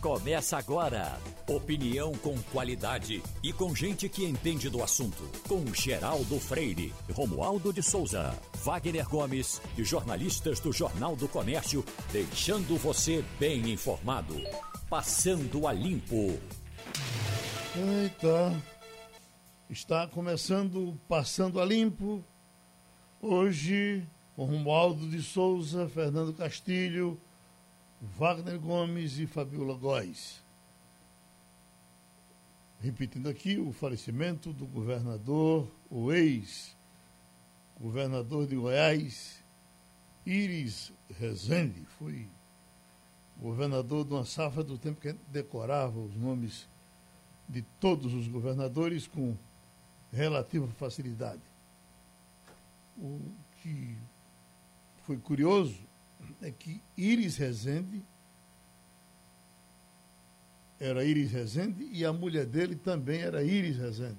Começa agora. Opinião com qualidade e com gente que entende do assunto. Com Geraldo Freire, Romualdo de Souza, Wagner Gomes e jornalistas do Jornal do Comércio, deixando você bem informado. Passando a Limpo. Eita. Está começando Passando a Limpo. Hoje, com Romualdo de Souza, Fernando Castilho, Wagner Gomes e Fabiola Góes. Repetindo aqui o falecimento do governador, o ex-governador de Goiás, Iris Rezende, foi governador de uma safra do tempo que a gente decorava os nomes de todos os governadores com relativa facilidade. O que foi curioso é que Iris Rezende era Iris Rezende e a mulher dele também era Iris Rezende.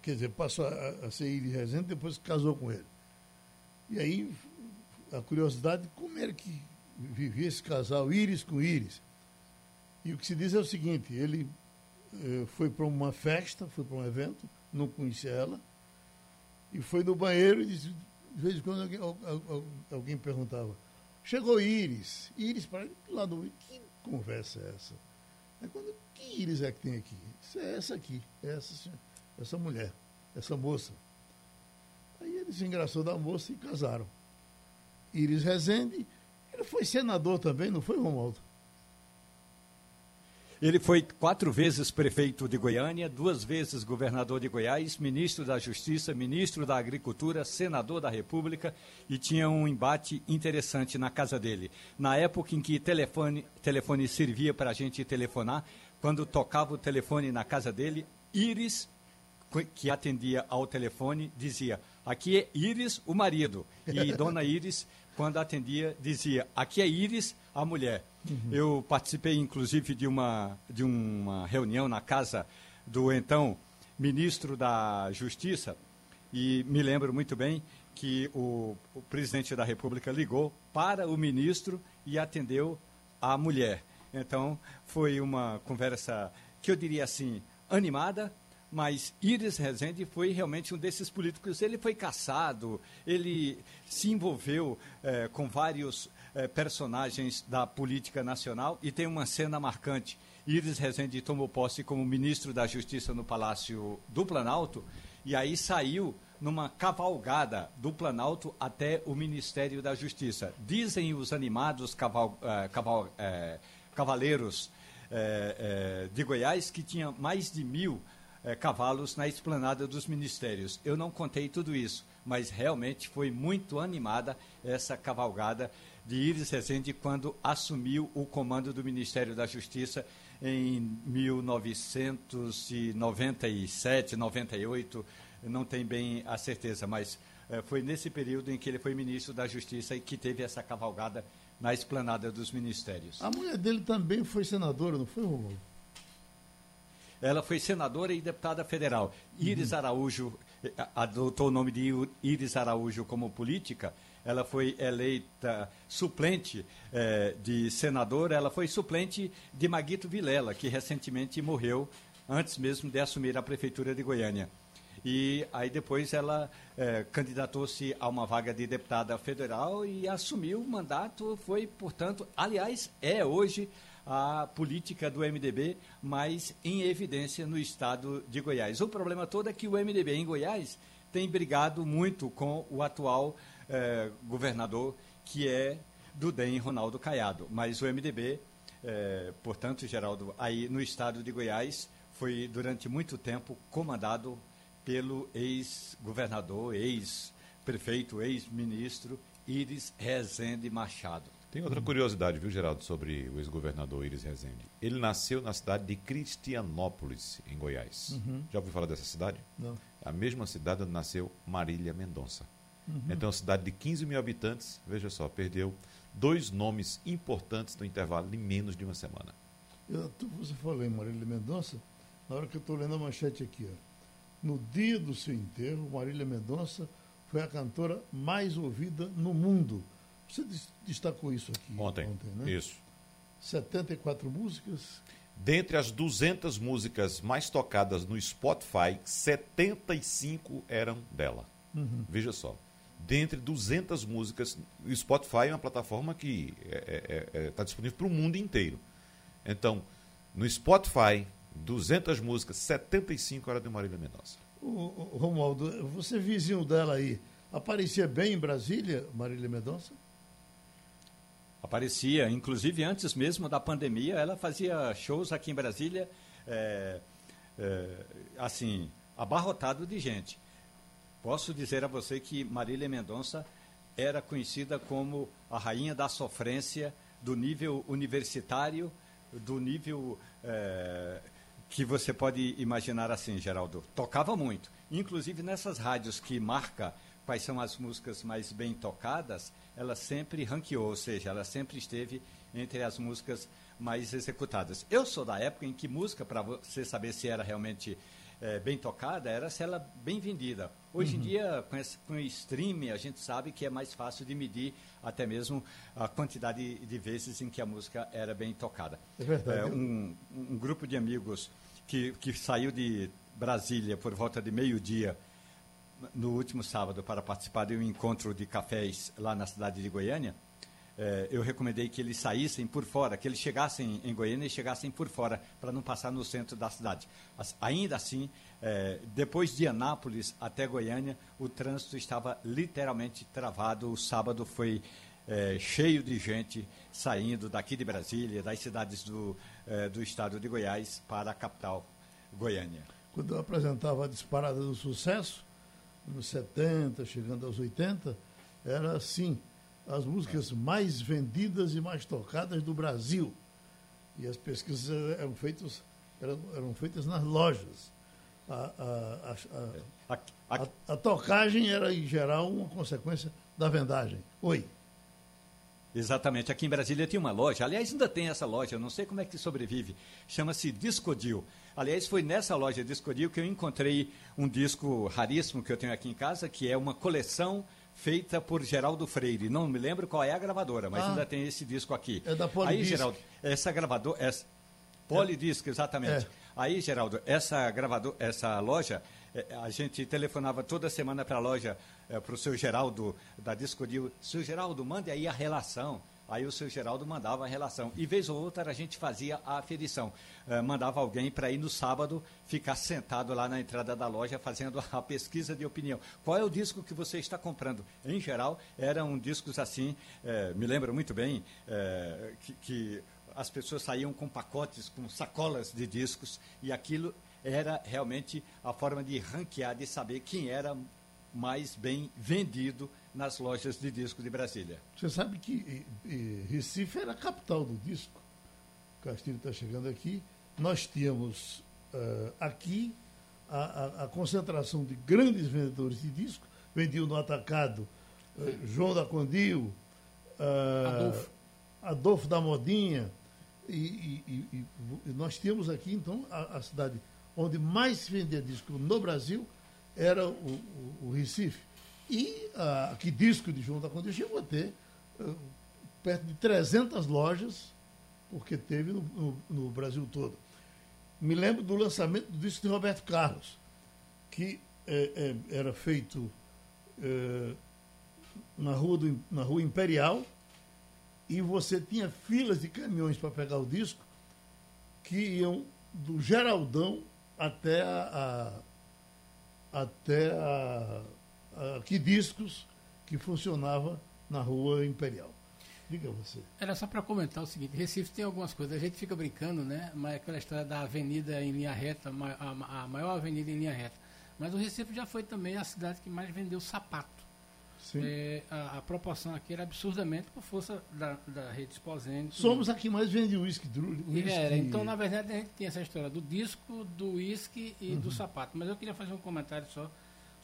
Quer dizer, passou a, ser Iris Rezende depois casou com ele. E aí, a curiosidade, como era que vivia esse casal Iris com Iris? E o que se diz é o seguinte, ele eh, foi para uma festa, foi para um evento, não conhecia ela, e foi no banheiro e disse, de vez em quando alguém, alguém perguntava, chegou Íris, Íris para lá do que conversa é essa? É quando, que Íris é que tem aqui? Isso é essa aqui, é essa, essa mulher, essa moça. Aí ele se engraçou da moça e casaram. Íris Rezende, ele foi senador também, não foi, Romualdo? Ele foi quatro vezes prefeito de Goiânia, duas vezes governador de Goiás, ministro da Justiça, ministro da Agricultura, senador da República e tinha um embate interessante na casa dele. Na época em que telefone, telefone servia para a gente telefonar, quando tocava o telefone na casa dele, Iris, que atendia ao telefone, dizia: Aqui é Iris, o marido. E Dona Iris, quando atendia, dizia: Aqui é Iris, a mulher. Uhum. Eu participei, inclusive, de uma, de uma reunião na casa do então ministro da Justiça e me lembro muito bem que o, o presidente da República ligou para o ministro e atendeu a mulher. Então, foi uma conversa que eu diria assim, animada, mas Iris Rezende foi realmente um desses políticos. Ele foi caçado, ele se envolveu eh, com vários eh, personagens da política nacional e tem uma cena marcante. Iris Rezende tomou posse como ministro da Justiça no Palácio do Planalto e aí saiu numa cavalgada do Planalto até o Ministério da Justiça. Dizem os animados caval, eh, caval, eh, cavaleiros de Goiás que tinha mais de mil cavalos na esplanada dos ministérios. Eu não contei tudo isso, mas realmente foi muito animada essa cavalgada de Iris Rezende quando assumiu o comando do Ministério da Justiça em 1997, 98, não tem bem a certeza, mas eh, foi nesse período em que ele foi ministro da Justiça e que teve essa cavalgada na esplanada dos ministérios. A mulher dele também foi senadora, não foi, Romulo? Ela foi senadora e deputada federal. Iris uhum. Araújo eh, adotou o nome de Iris Araújo como política ela foi eleita suplente eh, de senadora, ela foi suplente de Maguito Vilela, que recentemente morreu antes mesmo de assumir a prefeitura de Goiânia. E aí depois ela eh, candidatou-se a uma vaga de deputada federal e assumiu o mandato, foi, portanto, aliás, é hoje a política do MDB mais em evidência no estado de Goiás. O problema todo é que o MDB em Goiás tem brigado muito com o atual é, governador, que é do DEM Ronaldo Caiado. Mas o MDB, é, portanto, Geraldo, aí no estado de Goiás, foi durante muito tempo comandado pelo ex-governador, ex-prefeito, ex-ministro Iris Rezende Machado. Tem outra curiosidade, viu, Geraldo, sobre o ex-governador Iris Rezende. Ele nasceu na cidade de Cristianópolis, em Goiás. Uhum. Já ouviu falar dessa cidade? Não. A mesma cidade onde nasceu Marília Mendonça. Uhum. Então, uma cidade de 15 mil habitantes, veja só, perdeu dois nomes importantes no intervalo de menos de uma semana. Eu, você falou em Marília Mendonça, na hora que eu estou lendo a manchete aqui, ó. no dia do seu enterro, Marília Mendonça foi a cantora mais ouvida no mundo. Você destacou isso aqui ontem, ontem né? Isso. 74 músicas. Dentre as 200 músicas mais tocadas no Spotify, 75 eram dela. Uhum. Veja só. Dentre 200 músicas, o Spotify é uma plataforma que está é, é, é, tá disponível para o mundo inteiro. Então, no Spotify, 200 músicas, 75 eram de Marília Mendonça. O, o, Romualdo, você vizinho dela aí, aparecia bem em Brasília, Marília Mendonça? Aparecia, inclusive antes mesmo da pandemia, ela fazia shows aqui em Brasília, é, é, assim, abarrotado de gente. Posso dizer a você que Marília Mendonça era conhecida como a rainha da sofrência do nível universitário, do nível é, que você pode imaginar assim, Geraldo. Tocava muito. Inclusive nessas rádios que marca quais são as músicas mais bem tocadas, ela sempre ranqueou, ou seja, ela sempre esteve entre as músicas mais executadas. Eu sou da época em que música, para você saber se era realmente é, bem tocada, era se ela bem vendida. Hoje uhum. em dia, com, esse, com o streaming, a gente sabe que é mais fácil de medir até mesmo a quantidade de vezes em que a música era bem tocada. É verdade. É, um, um grupo de amigos que, que saiu de Brasília por volta de meio-dia no último sábado para participar de um encontro de cafés lá na cidade de Goiânia, eh, eu recomendei que eles saíssem por fora, que eles chegassem em Goiânia e chegassem por fora, para não passar no centro da cidade. As, ainda assim, eh, depois de Anápolis até Goiânia, o trânsito estava literalmente travado. O sábado foi eh, cheio de gente saindo daqui de Brasília, das cidades do, do estado de Goiás, para a capital, Goiânia. Quando eu apresentava a disparada do sucesso, nos 70, chegando aos 80, era assim, as músicas mais vendidas e mais tocadas do Brasil. E as pesquisas eram feitas, eram, eram feitas nas lojas. A, a, a, a, a tocagem era, em geral, uma consequência da vendagem. Oi. Exatamente. Aqui em Brasília tinha uma loja, aliás, ainda tem essa loja, não sei como é que sobrevive. Chama-se Discodil. Aliás, foi nessa loja Discodil que eu encontrei um disco raríssimo que eu tenho aqui em casa, que é uma coleção feita por Geraldo Freire. Não me lembro qual é a gravadora, mas ah, ainda tem esse disco aqui. É da Polidisc. Aí, Geraldo, essa gravadora. Essa, Polidisc, exatamente. É. Aí, Geraldo, essa gravadora, essa loja, é, a gente telefonava toda semana para a loja, é, para o seu Geraldo da Discodil. Seu Geraldo, mande aí a relação. Aí o seu Geraldo mandava a relação. E vez ou outra a gente fazia a aferição. Uh, mandava alguém para ir no sábado ficar sentado lá na entrada da loja fazendo a pesquisa de opinião. Qual é o disco que você está comprando? Em geral, eram discos assim, uh, me lembro muito bem, uh, que, que as pessoas saíam com pacotes, com sacolas de discos, e aquilo era realmente a forma de ranquear, de saber quem era mais bem vendido nas lojas de disco de Brasília. Você sabe que e, e, Recife era a capital do disco. O Castilho está chegando aqui. Nós tínhamos uh, aqui a, a, a, concentração de grandes vendedores de disco. Vendiam no atacado uh, João da Condil, uh, Adolfo. Adolfo da Modinha. E, e, e, nós tínhamos aqui, então, a, a, cidade onde mais se vendia disco no Brasil era o, o, o Recife. E ah, que disco de João da Conde chegou a ter uh, perto de 300 lojas, porque teve no, no, no, Brasil todo. Me lembro do lançamento do disco de Roberto Carlos, que eh, eh, era feito eh, na, rua do, na Rua Imperial, e você tinha filas de caminhões para pegar o disco que iam do Geraldão até a, a até a uh, que discos que funcionava na rua Imperial. Diga você. Era só para comentar o seguinte, Recife tem algumas coisas, a gente fica brincando, né? Mas aquela história da avenida em linha reta, a maior avenida em linha reta. Mas o Recife já foi também a cidade que mais vendeu sapato. É, a, a, proporção aqui era absurdamente por força da, da rede Esposene. Somos a que mais vende uísque. Era, então, na verdade, a gente tem essa história do disco, do uísque e uhum. do sapato. Mas eu queria fazer um comentário só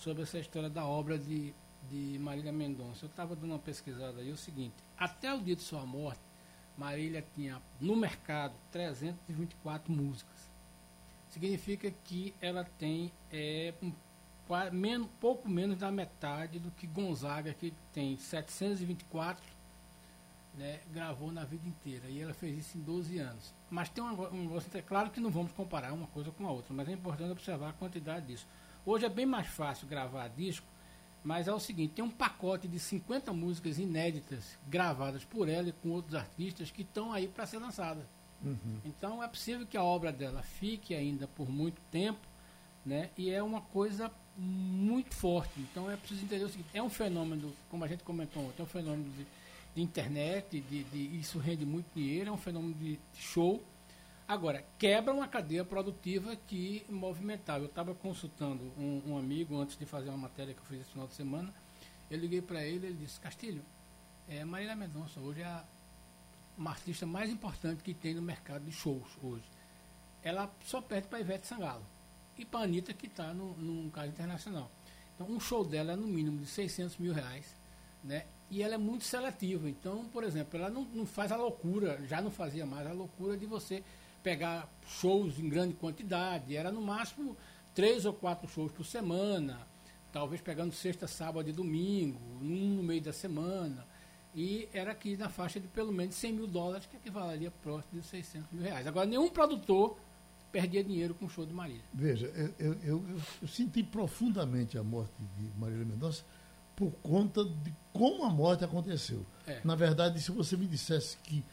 sobre essa história da obra de, de Marília Mendonça. Eu estava dando uma pesquisada aí, o seguinte, até o dia de sua morte, Marília tinha no mercado 324 músicas. Significa que ela tem é, um, menos, pouco menos da metade do que Gonzaga, que tem 724 né, gravou na vida inteira. E ela fez isso em 12 anos. Mas tem um, um negócio, é claro que não vamos comparar uma coisa com a outra, mas é importante observar a quantidade disso. Hoje é bem mais fácil gravar disco, mas é o seguinte, tem um pacote de 50 músicas inéditas gravadas por ela e com outros artistas que estão aí para ser lançadas. Uhum. Então é possível que a obra dela fique ainda por muito tempo, né? E é uma coisa muito forte. Então é preciso entender o seguinte, é um fenômeno, como a gente comentou ontem, é um fenômeno de de internet, de, de, isso rende muito dinheiro, é um fenômeno de show. Agora, quebra uma cadeia produtiva que movimentava. Eu estava consultando um, um, amigo antes de fazer uma matéria que eu fiz esse final de semana. Eu liguei para ele ele disse, Castilho, é, Marília Mendonça hoje é a, uma artista mais importante que tem no mercado de shows hoje. Ela só perde para Ivete Sangalo e para a Anitta, que está num caso internacional. Então, um show dela é no mínimo de 600 mil reais. Né? e ela é muito seletiva. Então, por exemplo, ela não, não faz a loucura, já não fazia mais a loucura de você pegar shows em grande quantidade. Era no máximo três ou quatro shows por semana, talvez pegando sexta, sábado e domingo, um no meio da semana. E era aqui na faixa de pelo menos 100 mil dólares, que equivaleria próximo de 600 mil reais. Agora, nenhum produtor perdia dinheiro com o show de Marília. Veja, eu, eu, eu, eu senti profundamente a morte de Marília Mendonça por conta de como a morte aconteceu. É. Na verdade, se você me dissesse que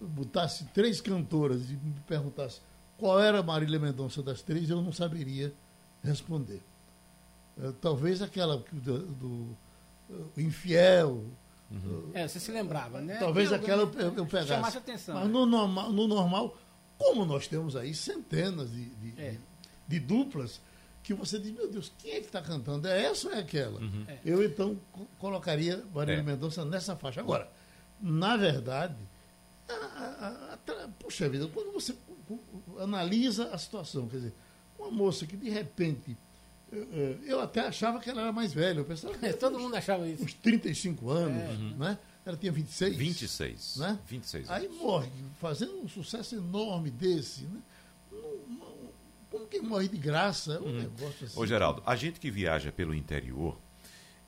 botasse três cantoras e me perguntasse qual era a Marília Mendonça das três, eu não saberia responder. Uh, talvez aquela do, do uh, Infiel. Uhum. Uh, é, você se lembrava, né? Talvez aquela eu, eu pegasse. Chamasse atenção. Mas no normal, no normal, como nós temos aí centenas de, de, é. de, de duplas, que você diz, meu Deus, quem é que está cantando? É essa ou é aquela? Uhum. É. Eu, então, colocaria Marília é. Mendonça nessa faixa. Agora, na verdade, a, a, a, puxa vida, quando você analisa a situação, quer dizer, uma moça que de repente. Eu, eu até achava que ela era mais velha. Eu pensava, é, todo mundo achava isso. Uns 35 anos, é. né? Ela tinha 26. 26. Né? 26 Aí morre, fazendo um sucesso enorme desse, né? como que morre de graça? Um hum. negócio assim. Ô, Geraldo, a gente que viaja pelo interior,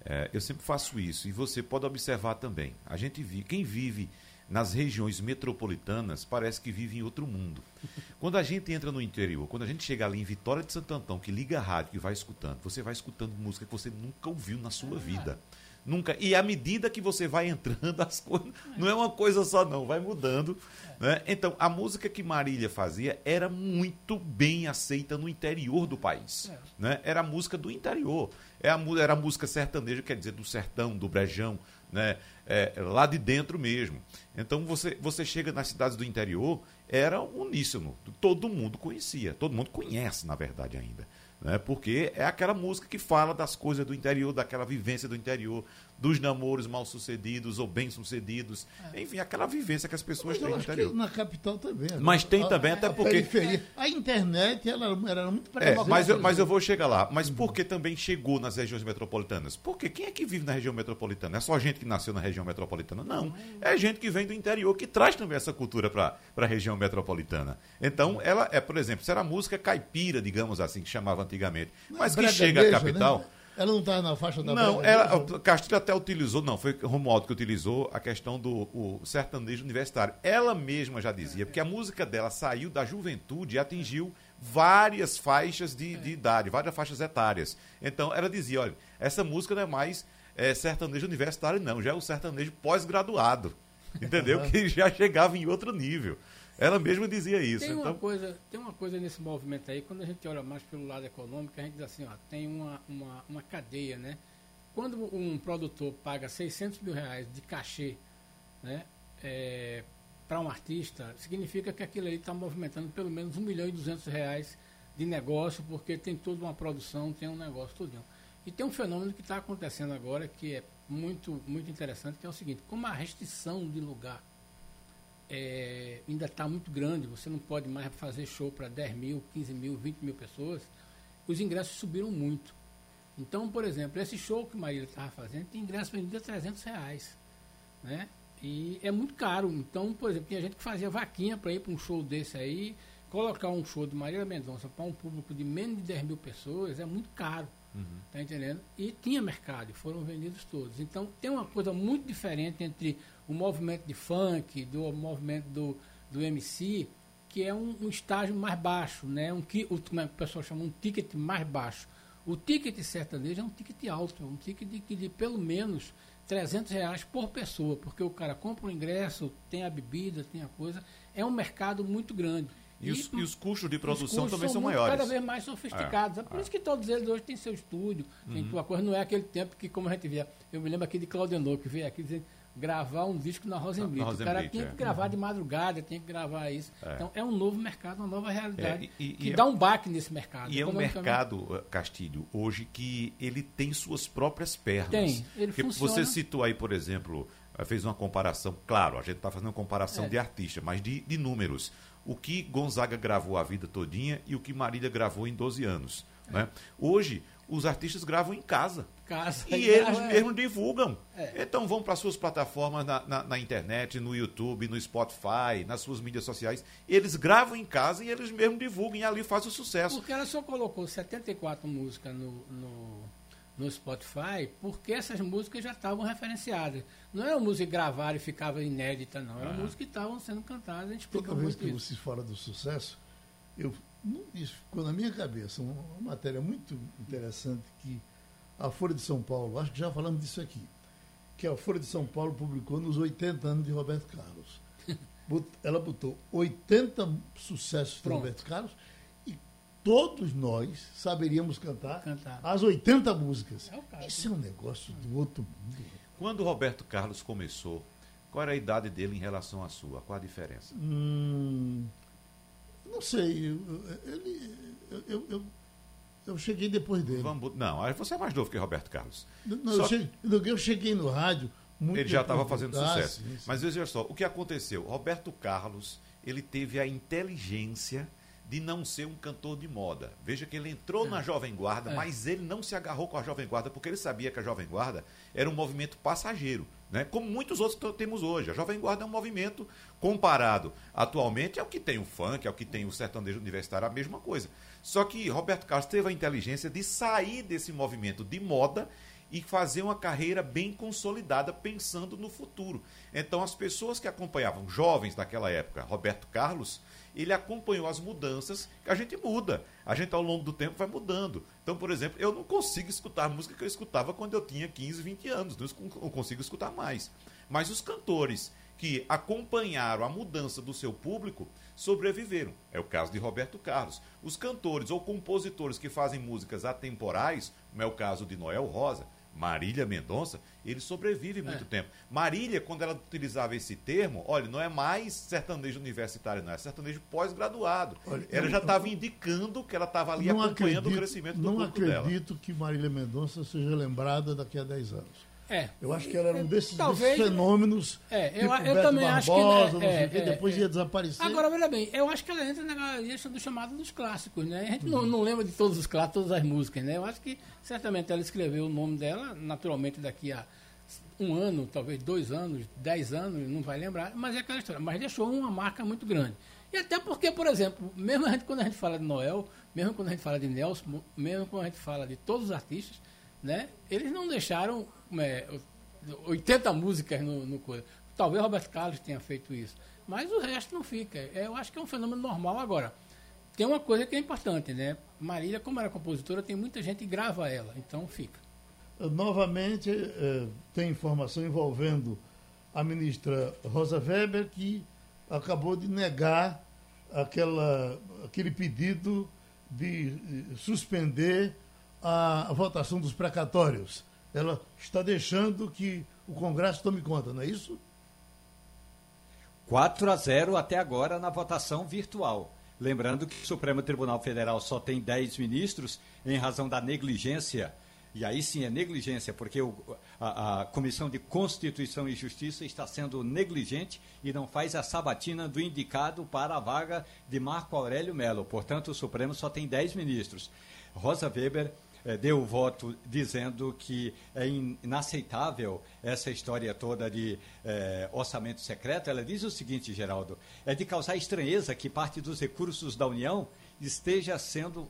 é, eu sempre faço isso, e você pode observar também. A gente vi, quem vive nas regiões metropolitanas parece que vive em outro mundo. Quando a gente entra no interior, quando a gente chega ali em Vitória de Santo Antão, que liga a rádio e vai escutando, você vai escutando música que você nunca ouviu na sua ah. vida. Nunca. E à medida que você vai entrando, as coisas. Não é uma coisa só, não, vai mudando. Né? Então, a música que Marília fazia era muito bem aceita no interior do país. É. Né? Era a música do interior. É era a música sertaneja, quer dizer, do sertão, do brejão, né? É, lá de dentro mesmo. Então, você, você chega nas cidades do interior, era uníssono. Todo mundo conhecia. Todo mundo conhece, na verdade, ainda né? porque é aquela música que fala das coisas do interior, daquela vivência do interior, dos namoros mal sucedidos ou bem sucedidos, é. enfim, aquela vivência que as pessoas têm no interior. na capital também. Né? Mas tem a, também, até porque. Periferia. A internet ela era muito é, mas, eu, mas eu vou chegar lá. Mas por que também chegou nas regiões metropolitanas? Porque quem é que vive na região metropolitana? É só gente que nasceu na região metropolitana? Não. É gente que vem do interior, que traz também essa cultura para a região metropolitana. Então, ela é, por exemplo, se era música caipira, digamos assim, que chamava antigamente. Mas que chega à capital. Né? Ela não está na faixa da Não, ela, Castilho até utilizou, não, foi Romualdo que utilizou a questão do o sertanejo universitário. Ela mesma já dizia, porque a música dela saiu da juventude e atingiu várias faixas de, de idade, várias faixas etárias. Então, ela dizia, olha, essa música não é mais é, sertanejo universitário, não, já é o sertanejo pós-graduado. Entendeu? que já chegava em outro nível. Ela mesma dizia isso. Tem, então... uma coisa, tem uma coisa nesse movimento aí, quando a gente olha mais pelo lado econômico, a gente diz assim, ó, tem uma, uma, uma cadeia, né? Quando um produtor paga 600 mil reais de cachê, né? É, para um artista, significa que aquilo aí está movimentando pelo menos 1 milhão e 200 reais de negócio, porque tem toda uma produção, tem um negócio tudinho. E tem um fenômeno que está acontecendo agora que é muito, muito interessante, que é o seguinte, como a restrição de lugar é, ainda está muito grande, você não pode mais fazer show para 10 mil, 15 mil, 20 mil pessoas, os ingressos subiram muito. Então, por exemplo, esse show que Marília estava fazendo tem ingresso vendido a 300 reais. Né? E é muito caro. Então, por exemplo, tinha gente que fazia vaquinha para ir para um show desse aí, colocar um show de Marília Mendonça para um público de menos de 10 mil pessoas é muito caro. Uhum. Tá entendendo? E tinha mercado, foram vendidos todos. Então tem uma coisa muito diferente entre o movimento de funk, do movimento do, do MC, que é um, um estágio mais baixo, né? Um, o, como é que o pessoal chama? Um ticket mais baixo. O ticket sertanejo é um ticket alto, é um ticket de, de pelo menos 300 reais por pessoa, porque o cara compra o ingresso, tem a bebida, tem a coisa. É um mercado muito grande. E, e, os, e os, custos de produção custos também são, são maiores. cada vez mais sofisticados. É, é por é. isso que todos eles hoje têm seu estúdio, uhum. tem tua coisa. Não é aquele tempo que, como a gente via, eu me lembro aqui de Claudenor, que veio aqui dizendo gravar um disco na Rosenblit. o cara tinha que é. gravar uhum. de madrugada, tinha que gravar isso. É. Então é um novo mercado, uma nova realidade é, e, que dá um baque nesse mercado. E é um mercado, eh, Castilho, hoje que ele tem suas próprias pernas. Tem, ele Porque funciona. Você citou aí, por exemplo, eh, fez uma comparação, claro, a gente está fazendo uma comparação é. de artista, mas de, de números. O que Gonzaga gravou a vida todinha e o que Marília gravou em 12 anos. Né? Hoje, os artistas gravam em casa. casa e eles é. mesmos divulgam. É. Então vão para suas plataformas na, na, na, internet, no YouTube, no Spotify, nas suas mídias sociais. Eles gravam em casa e eles mesmos divulgam e ali faz o sucesso. Porque ela só colocou 74 músicas no, no, no Spotify porque essas músicas já estavam referenciadas. Não era uma música que gravaram e ficava inédita, não. Era ah. música que estavam sendo cantadas. A gente Toda vez que isso. você fala do sucesso, eu isso ficou na minha cabeça, uma, matéria muito interessante que a Folha de São Paulo, acho que já falamos disso aqui, que a Folha de São Paulo publicou nos 80 anos de Roberto Carlos. Ela botou 80 sucessos de Roberto Carlos e todos nós saberíamos cantar, cantar. as 80 músicas. É Isso é um negócio do outro mundo. Quando Roberto Carlos começou, qual era a idade dele em relação à sua? Qual a diferença? Hum, não sei. Ele, eu, eu, eu, eu, cheguei depois dele. Vamos, não, você é mais novo que Roberto Carlos. Não, eu, cheguei, eu, cheguei, no rádio. ele já estava fazendo sucesso. Sim, sim. Mas veja só, o que aconteceu? Roberto Carlos, ele teve a inteligência de não ser um cantor de moda. Veja que ele entrou é. na Jovem Guarda, é. mas ele não se agarrou com a Jovem Guarda porque ele sabia que a Jovem Guarda era um movimento passageiro, né? Como muitos outros que temos hoje. A Jovem Guarda é um movimento comparado atualmente é o que tem o funk, é o que tem o sertanejo universitário, a mesma coisa. Só que Roberto Carlos teve a inteligência de sair desse movimento de moda e fazer uma carreira bem consolidada pensando no futuro. Então as pessoas que acompanhavam jovens daquela época, Roberto Carlos, ele acompanhou as mudanças que a gente muda. A gente, ao longo do tempo, vai mudando. Então, por exemplo, eu não consigo escutar música que eu escutava quando eu tinha 15, 20 anos. Não consigo escutar mais. Mas os cantores que acompanharam a mudança do seu público sobreviveram. É o caso de Roberto Carlos. Os cantores ou compositores que fazem músicas atemporais, como é o caso de Noel Rosa, Marília Mendonça, ele sobrevive muito é. tempo. Marília, quando ela utilizava esse termo, olha, não é mais sertanejo universitário, não, é sertanejo pós-graduado. Ela já estava indicando que ela estava ali acompanhando acredito, o crescimento do público dela. Não acredito que Marília Mendonça seja lembrada daqui a 10 anos. É. Eu acho que ela era um desses, Talvez, desses fenômenos. É, eu, tipo eu também Barbosa, acho que. É, é, depois é. ia desaparecer. Agora, veja bem, eu acho que ela entra na lista do chamado dos clássicos, né? A gente uhum. não, não lembra de todos os clássicos, todas as músicas, né? Eu acho que certamente ela escreveu o nome dela, naturalmente daqui a um ano, talvez dois anos, dez anos, não vai lembrar, mas é aquela história. Mas deixou uma marca muito grande. E até porque, por exemplo, mesmo a gente, quando a gente fala de Noel, mesmo quando a gente fala de Nelson, mesmo quando a gente fala de todos os artistas, né? Eles não deixaram. É, 80 músicas no, no coisa. Talvez Roberto Carlos tenha feito isso. Mas o resto não fica. É, eu acho que é um fenômeno normal agora. Tem uma coisa que é importante, né? Marília, como era compositora, tem muita gente que grava ela, então fica. Novamente, eh, tem informação envolvendo a ministra Rosa Weber, que acabou de negar aquela, aquele pedido de suspender a votação dos precatórios ela está deixando que o Congresso tome conta, não é isso? 4 a 0 até agora na votação virtual. Lembrando que o Supremo Tribunal Federal só tem 10 ministros em razão da negligência. E aí sim é negligência, porque o, a, a, Comissão de Constituição e Justiça está sendo negligente e não faz a sabatina do indicado para a vaga de Marco Aurélio Melo. Portanto, o Supremo só tem 10 ministros. Rosa Weber é, deu o voto dizendo que é inaceitável essa história toda de é, orçamento secreto. Ela diz o seguinte, Geraldo: é de causar estranheza que parte dos recursos da União esteja sendo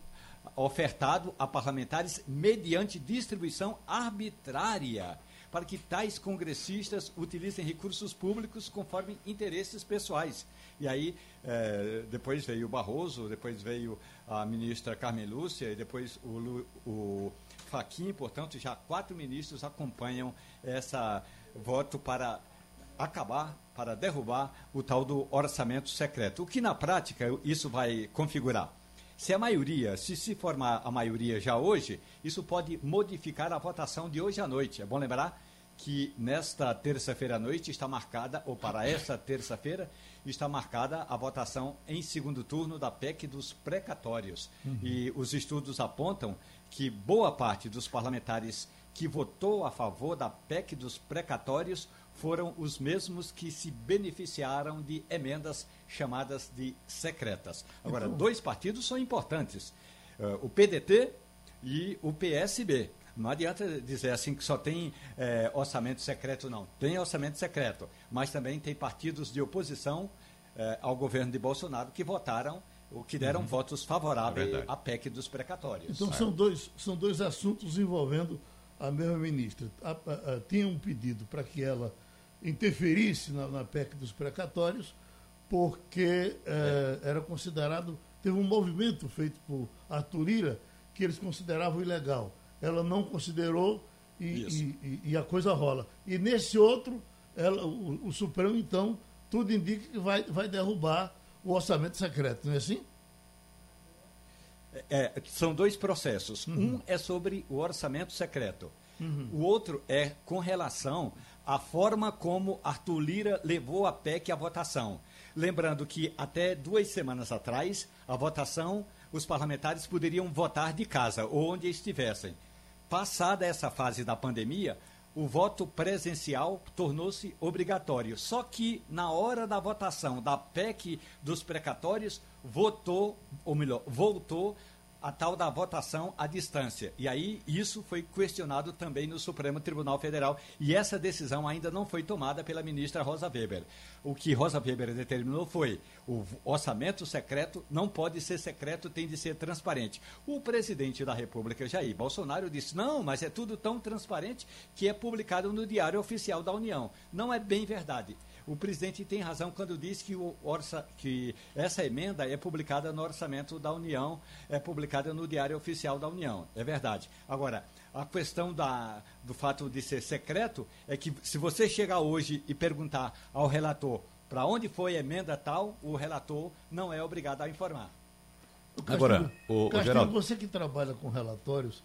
ofertado a parlamentares mediante distribuição arbitrária para que tais congressistas utilizem recursos públicos conforme interesses pessoais. E aí, eh, depois veio o Barroso, depois veio a ministra Carmen Lúcia e depois o, o Faquim, portanto, já quatro ministros acompanham essa voto para acabar, para derrubar o tal do orçamento secreto. O que na prática isso vai configurar? Se a maioria, se se formar a maioria já hoje, isso pode modificar a votação de hoje à noite. É bom lembrar que nesta terça-feira à noite está marcada, ou para esta terça-feira, está marcada a votação em segundo turno da PEC dos precatórios. Uhum. E os estudos apontam que boa parte dos parlamentares que votou a favor da PEC dos precatórios foram os mesmos que se beneficiaram de emendas chamadas de secretas. Agora, então... dois partidos são importantes: uh, o PDT e o PSB. Não adianta dizer assim que só tem eh, orçamento secreto, não. Tem orçamento secreto, mas também tem partidos de oposição eh, ao governo de Bolsonaro que votaram o que deram uhum. votos favoráveis é à PEC dos precatórios. Então são dois, são dois assuntos envolvendo a mesma ministra. A, a, a, tinha um pedido para que ela interferisse na, na PEC dos precatórios, porque eh, é. era considerado. Teve um movimento feito por Arthur Lira que eles consideravam ilegal. Ela não considerou e, e, e a coisa rola. E nesse outro, ela, o, o, Supremo, então, tudo indica que vai, vai derrubar o orçamento secreto, não é assim? É, são dois processos. Uhum. Um é sobre o orçamento secreto. Uhum. O outro é com relação à forma como Arthur Lira levou a PEC à votação. Lembrando que até duas semanas atrás, a votação, os parlamentares poderiam votar de casa ou onde estivessem. Passada essa fase da pandemia, o voto presencial tornou-se obrigatório. Só que na hora da votação da PEC dos precatórios, votou, ou melhor, voltou a tal da votação à distância. E aí isso foi questionado também no Supremo Tribunal Federal e essa decisão ainda não foi tomada pela ministra Rosa Weber. O que Rosa Weber determinou foi o orçamento secreto não pode ser secreto, tem de ser transparente. O presidente da República, Jair Bolsonaro, disse: "Não, mas é tudo tão transparente que é publicado no Diário Oficial da União". Não é bem verdade o presidente tem razão quando diz que, o orça, que essa emenda é publicada no orçamento da União, é publicada no Diário Oficial da União. É verdade. Agora, a questão da, do fato de ser secreto é que se você chegar hoje e perguntar ao relator para onde foi a emenda tal, o relator não é obrigado a informar. Castilho, Agora, o, Castilho, o Geraldo... você que trabalha com relatórios,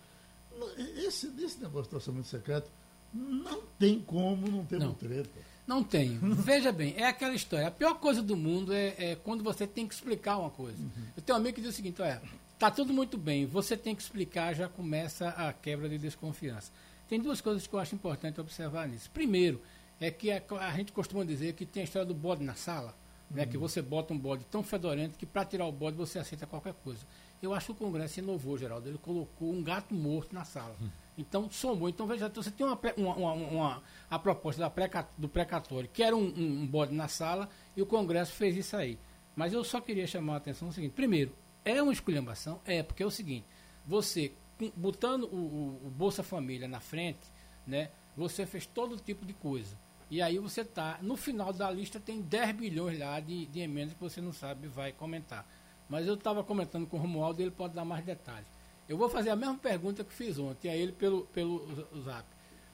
esse, esse negócio do orçamento secreto não tem como não ter não. treta. Não tenho. Veja bem, é aquela história. A pior coisa do mundo é, é quando você tem que explicar uma coisa. Uhum. Eu tenho um amigo que diz o seguinte: olha, tá tudo muito bem, você tem que explicar, já começa a quebra de desconfiança. Tem duas coisas que eu acho importante observar nisso. Primeiro, é que a, a gente costuma dizer que tem a história do bode na sala, uhum. né, que você bota um bode tão fedorento que para tirar o bode você aceita qualquer coisa. Eu acho que o Congresso inovou, Geraldo. Ele colocou um gato morto na sala. Uhum. Então, somou. Então, veja, você tem uma, uma, uma, a proposta da pré, do precatório, que era um, um, bode na sala, e o Congresso fez isso aí. Mas eu só queria chamar a atenção no seguinte: primeiro, é uma esculhambação? É, porque é o seguinte: você, botando o, o, Bolsa Família na frente, né, você fez todo tipo de coisa. E aí você está, no final da lista tem 10 bilhões lá de, de emendas que você não sabe vai comentar. Mas eu estava comentando com o Romualdo ele pode dar mais detalhes. Eu vou fazer a mesma pergunta que fiz ontem a ele pelo, pelo zap.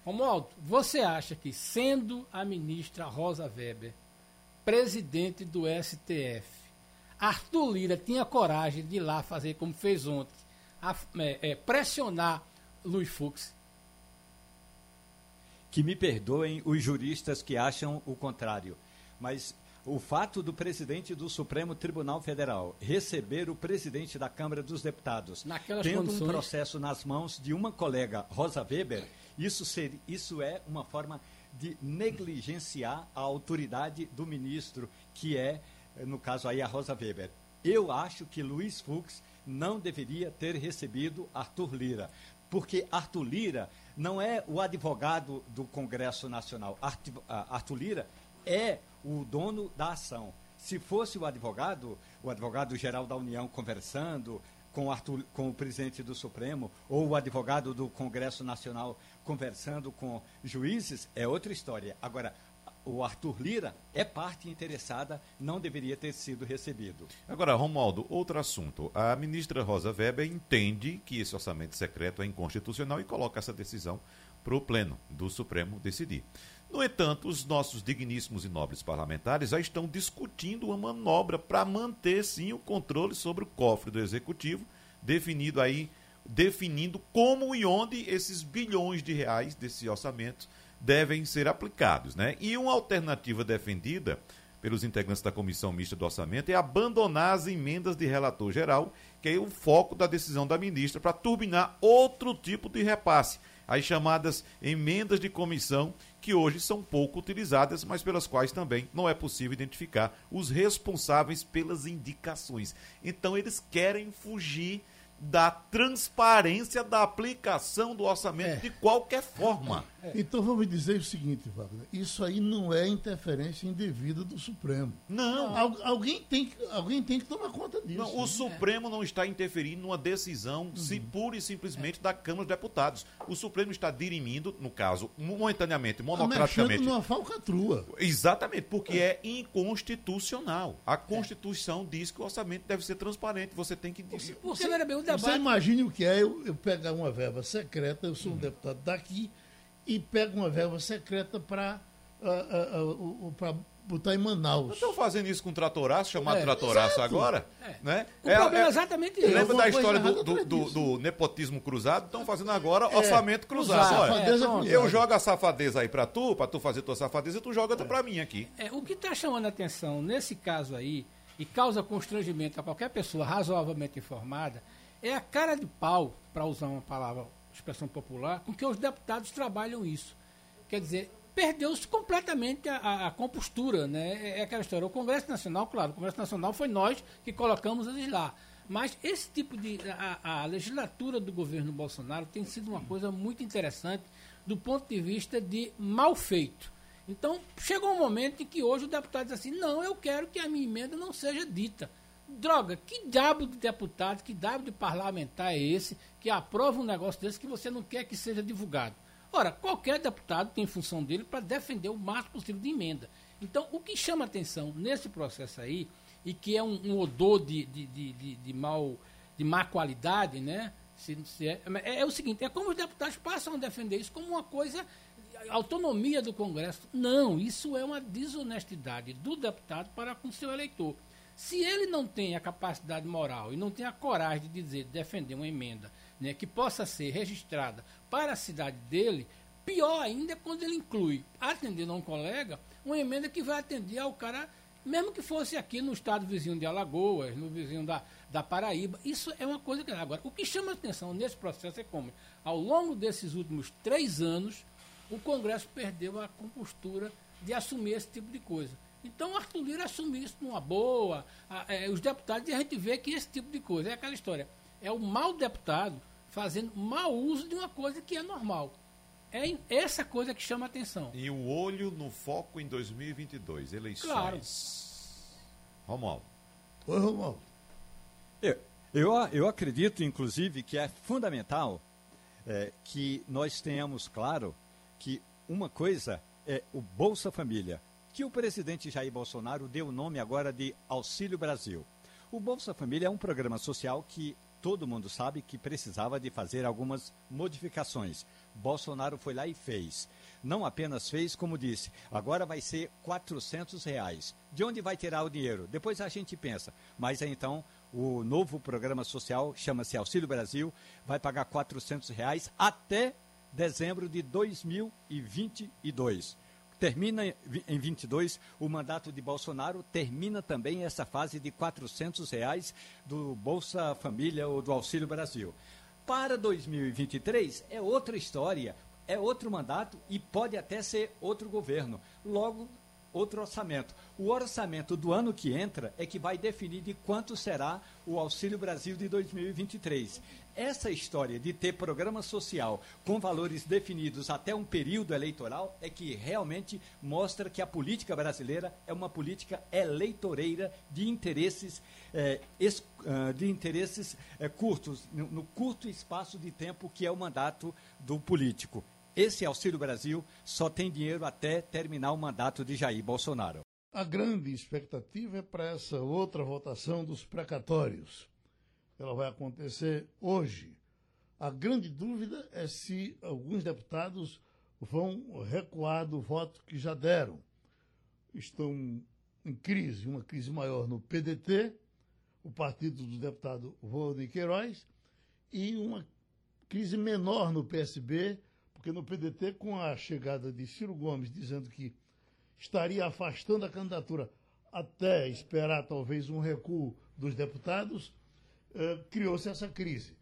Romualdo, você acha que, sendo a ministra Rosa Weber presidente do STF, Arthur Lira tinha coragem de ir lá fazer como fez ontem, a, é, é, pressionar Luiz Fux? Que me perdoem os juristas que acham o contrário, mas o fato do presidente do Supremo Tribunal Federal receber o presidente da Câmara dos Deputados, Naquelas tendo condições... um processo nas mãos de uma colega, Rosa Weber, isso, ser, isso é uma forma de negligenciar a autoridade do ministro, que é, no caso aí, a Rosa Weber. Eu acho que Luiz Fux não deveria ter recebido Arthur Lira, porque Arthur Lira não é o advogado do Congresso Nacional. Arthur Lira é o dono da ação. Se fosse o advogado, o advogado geral da União conversando, com o, Arthur, com o presidente do Supremo ou o advogado do Congresso Nacional conversando com juízes, é outra história. Agora, o Arthur Lira é parte interessada, não deveria ter sido recebido. Agora, Romualdo, outro assunto. A ministra Rosa Weber entende que esse orçamento secreto é inconstitucional e coloca essa decisão para o Pleno do Supremo decidir. No entanto, os nossos digníssimos e nobres parlamentares já estão discutindo uma manobra para manter sim o controle sobre o cofre do executivo, definido aí, definindo como e onde esses bilhões de reais desse orçamento devem ser aplicados, né? E uma alternativa defendida pelos integrantes da comissão mista do orçamento é abandonar as emendas de relator geral, que é o foco da decisão da ministra para turbinar outro tipo de repasse, as chamadas emendas de comissão, que hoje são pouco utilizadas, mas pelas quais também não é possível identificar os responsáveis pelas indicações. Então eles querem fugir da transparência da aplicação do orçamento é. de qualquer forma. É. Então vamos dizer o seguinte, Wagner, isso aí não é interferência indevida do Supremo. Não. Al alguém, tem que, alguém tem que tomar conta disso. Não, o né? Supremo é. não está interferindo numa decisão uhum. se pura e simplesmente é. da Câmara dos Deputados. O Supremo está dirimindo, no caso, momentaneamente, monocraticamente. numa falcatrua. Exatamente, porque é inconstitucional. A Constituição diz que o orçamento deve ser transparente. Você tem que. Você, você, você imagine o que é eu, eu pegar uma verba secreta, eu sou um uhum. deputado daqui e pega uma verba secreta para uh, uh, botar em Manaus. Estão fazendo isso com tratoraço, chamado é, tratoraço agora. É. Né? O é, problema é, é exatamente isso. Lembra da história do, do, do, do, nepotismo cruzado? Estão fazendo agora é. orçamento cruzado. Olha, eu jogo a safadeza aí para tu, para tu fazer tua safadeza, e tu joga é. para mim aqui. É, o que está chamando a atenção nesse caso aí, e causa constrangimento a qualquer pessoa razoavelmente informada, é a cara de pau, para usar uma palavra expressão popular, com que os deputados trabalham isso. Quer dizer, perdeu-se completamente a, a, compostura, né? É, é aquela história. O Congresso Nacional, claro, o Congresso Nacional foi nós que colocamos eles lá. Mas esse tipo de. A, a, legislatura do governo Bolsonaro tem sido uma coisa muito interessante do ponto de vista de mal feito. Então, chegou um momento em que hoje o deputado diz assim: não, eu quero que a minha emenda não seja dita. Droga, que diabo de deputado, que diabo de parlamentar é esse que aprova um negócio desse que você não quer que seja divulgado? Ora, qualquer deputado tem função dele para defender o máximo possível de emenda. Então, o que chama atenção nesse processo aí, e que é um, um odor de, de, de, de, de, mal, de má qualidade, né? Se, se é, é, é, o seguinte, é como os deputados passam a defender isso como uma coisa, autonomia do Congresso. Não, isso é uma desonestidade do deputado para com seu eleitor. Se ele não tem a capacidade moral e não tem a coragem de dizer, de defender uma emenda né, que possa ser registrada para a cidade dele, pior ainda é quando ele inclui, atendendo a um colega, uma emenda que vai atender ao cara, mesmo que fosse aqui no estado vizinho de Alagoas, no vizinho da, da Paraíba. Isso é uma coisa que. Agora, o que chama atenção nesse processo é como, ao longo desses últimos três anos, o Congresso perdeu a compostura de assumir esse tipo de coisa. Então, Arthur Lira assumiu isso numa boa. A, é, os deputados, e a gente vê que esse tipo de coisa é aquela história. É o mau deputado fazendo mau uso de uma coisa que é normal. É essa coisa que chama a atenção. E o olho no foco em 2022, eleições. Claro. Romualdo. Oi, Romualdo. Eu, eu, eu acredito, inclusive, que é fundamental é, que nós tenhamos claro que uma coisa é o Bolsa Família que o presidente Jair Bolsonaro deu o nome agora de Auxílio Brasil. O Bolsa Família é um programa social que todo mundo sabe que precisava de fazer algumas modificações. Bolsonaro foi lá e fez. Não apenas fez, como disse, agora vai ser 400 reais. De onde vai tirar o dinheiro? Depois a gente pensa. Mas então o novo programa social chama-se Auxílio Brasil, vai pagar 400 reais até dezembro de 2022 termina em 22 o mandato de Bolsonaro, termina também essa fase de 400 reais do Bolsa Família ou do Auxílio Brasil. Para 2023 é outra história, é outro mandato e pode até ser outro governo. Logo, outro orçamento. O orçamento do ano que entra é que vai definir de quanto será o Auxílio Brasil de 2023. Essa história de ter programa social com valores definidos até um período eleitoral é que realmente mostra que a política brasileira é uma política eleitoreira de interesses, es, uh, de interesses eh, curtos, no curto espaço de tempo que é o mandato do político. Esse Auxílio Brasil só tem dinheiro até terminar o mandato de Jair Bolsonaro. A grande expectativa é para essa outra votação dos precatórios. Ela vai acontecer hoje. A grande dúvida é se alguns deputados vão recuar do voto que já deram. Estão em crise, uma crise maior no PDT, o partido do deputado Rony Queiroz, e uma crise menor no PSB, porque no PDT, com a chegada de Ciro Gomes dizendo que estaria afastando a candidatura até esperar talvez um recuo dos deputados, eh, criou-se essa crise.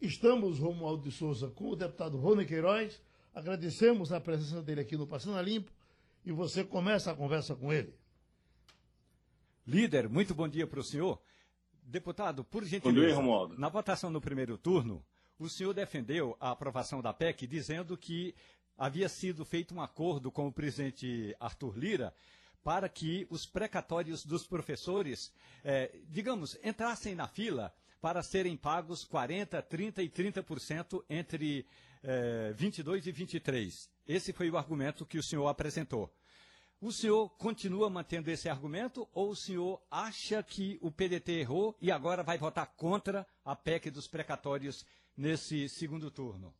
Estamos, Romualdo de Souza, com o deputado Rony Queiroz. Agradecemos a presença dele aqui no Passando a Limpo e você começa a conversa com ele. Líder, muito bom dia para o senhor. Deputado, por gentileza, bom dia, Romualdo. na votação no primeiro turno, o senhor defendeu a aprovação da PEC dizendo que havia sido feito um acordo com o presidente Arthur Lira para que os precatórios dos professores, eh, digamos, entrassem na fila para serem pagos 40%, 30% e 30% entre eh, 22 e 23. Esse foi o argumento que o senhor apresentou. O senhor continua mantendo esse argumento ou o senhor acha que o PDT errou e agora vai votar contra a PEC dos precatórios nesse segundo turno?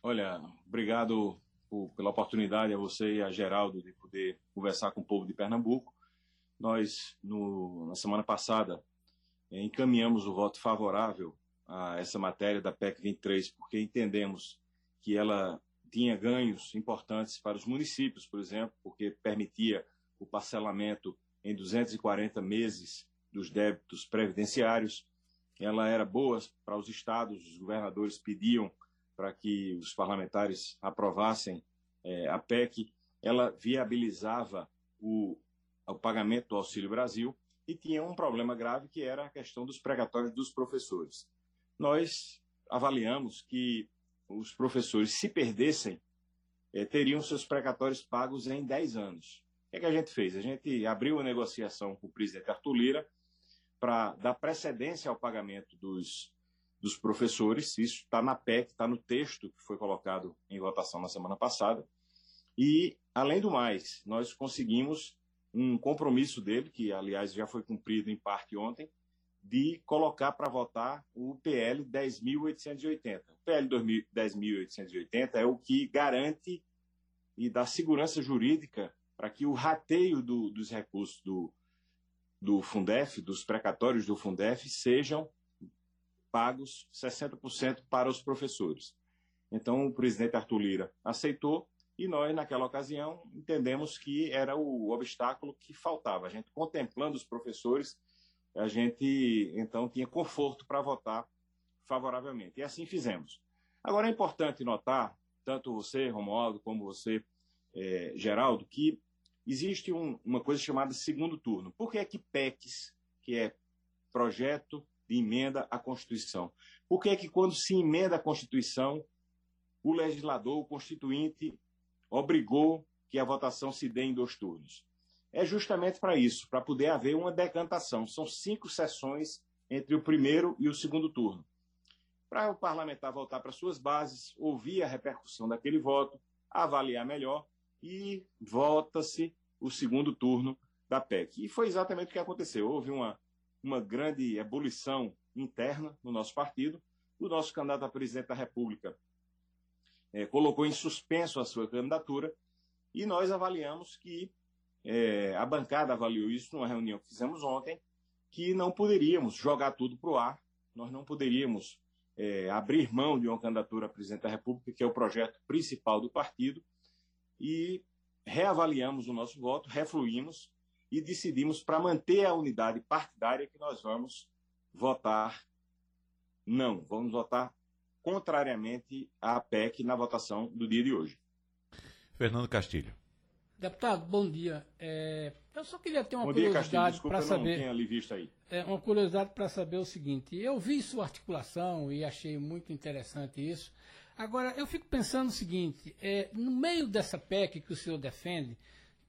Olha, obrigado por, pela oportunidade a você e a Geraldo de poder conversar com o povo de Pernambuco. Nós, no, na semana passada, eh, encaminhamos o voto favorável a essa matéria da PEC 23, porque entendemos que ela tinha ganhos importantes para os municípios, por exemplo, porque permitia o parcelamento em 240 meses dos débitos previdenciários. Ela era boa para os estados, os governadores pediam para que os parlamentares aprovassem é, a PEC. Ela viabilizava o, o pagamento do Auxílio Brasil e tinha um problema grave que era a questão dos pregatórios dos professores. Nós avaliamos que os professores, se perdessem, eh, teriam seus precatórios pagos em 10 anos. O que, é que a gente fez? A gente abriu a negociação com o presidente Arthur Lira para dar precedência ao pagamento dos, dos professores. Isso está na PEC, está no texto que foi colocado em votação na semana passada. E, além do mais, nós conseguimos um compromisso dele, que, aliás, já foi cumprido em parte ontem, de colocar para votar o PL 10.880. O PL 10.880 é o que garante e dá segurança jurídica para que o rateio do, dos recursos do, do Fundef, dos precatórios do Fundef, sejam pagos 60% para os professores. Então, o presidente Arthur Lira aceitou e nós, naquela ocasião, entendemos que era o obstáculo que faltava. A gente, contemplando os professores, a gente então tinha conforto para votar favoravelmente. E assim fizemos. Agora é importante notar, tanto você, Romualdo, como você, é, Geraldo, que existe um, uma coisa chamada segundo turno. Por que é que PECs, que é projeto de emenda à Constituição, por que é que quando se emenda a Constituição, o legislador, o constituinte, obrigou que a votação se dê em dois turnos? é justamente para isso, para poder haver uma decantação. São cinco sessões entre o primeiro e o segundo turno. Para o parlamentar voltar para suas bases, ouvir a repercussão daquele voto, avaliar melhor e vota-se o segundo turno da PEC. E foi exatamente o que aconteceu. Houve uma, uma grande ebulição interna no nosso partido. O nosso candidato a presidente da República é, colocou em suspenso a sua candidatura e nós avaliamos que é, a bancada avaliou isso numa reunião que fizemos ontem, que não poderíamos jogar tudo para o ar, nós não poderíamos é, abrir mão de uma candidatura a presidente da República, que é o projeto principal do partido, e reavaliamos o nosso voto, refluímos e decidimos, para manter a unidade partidária, que nós vamos votar não, vamos votar contrariamente à PEC na votação do dia de hoje. Fernando Castilho. Deputado, bom dia. É, eu só queria ter uma bom dia, curiosidade para saber. Não tinha ali visto aí. É, uma curiosidade para saber o seguinte: eu vi sua articulação e achei muito interessante isso. Agora, eu fico pensando o seguinte: é, no meio dessa PEC que o senhor defende,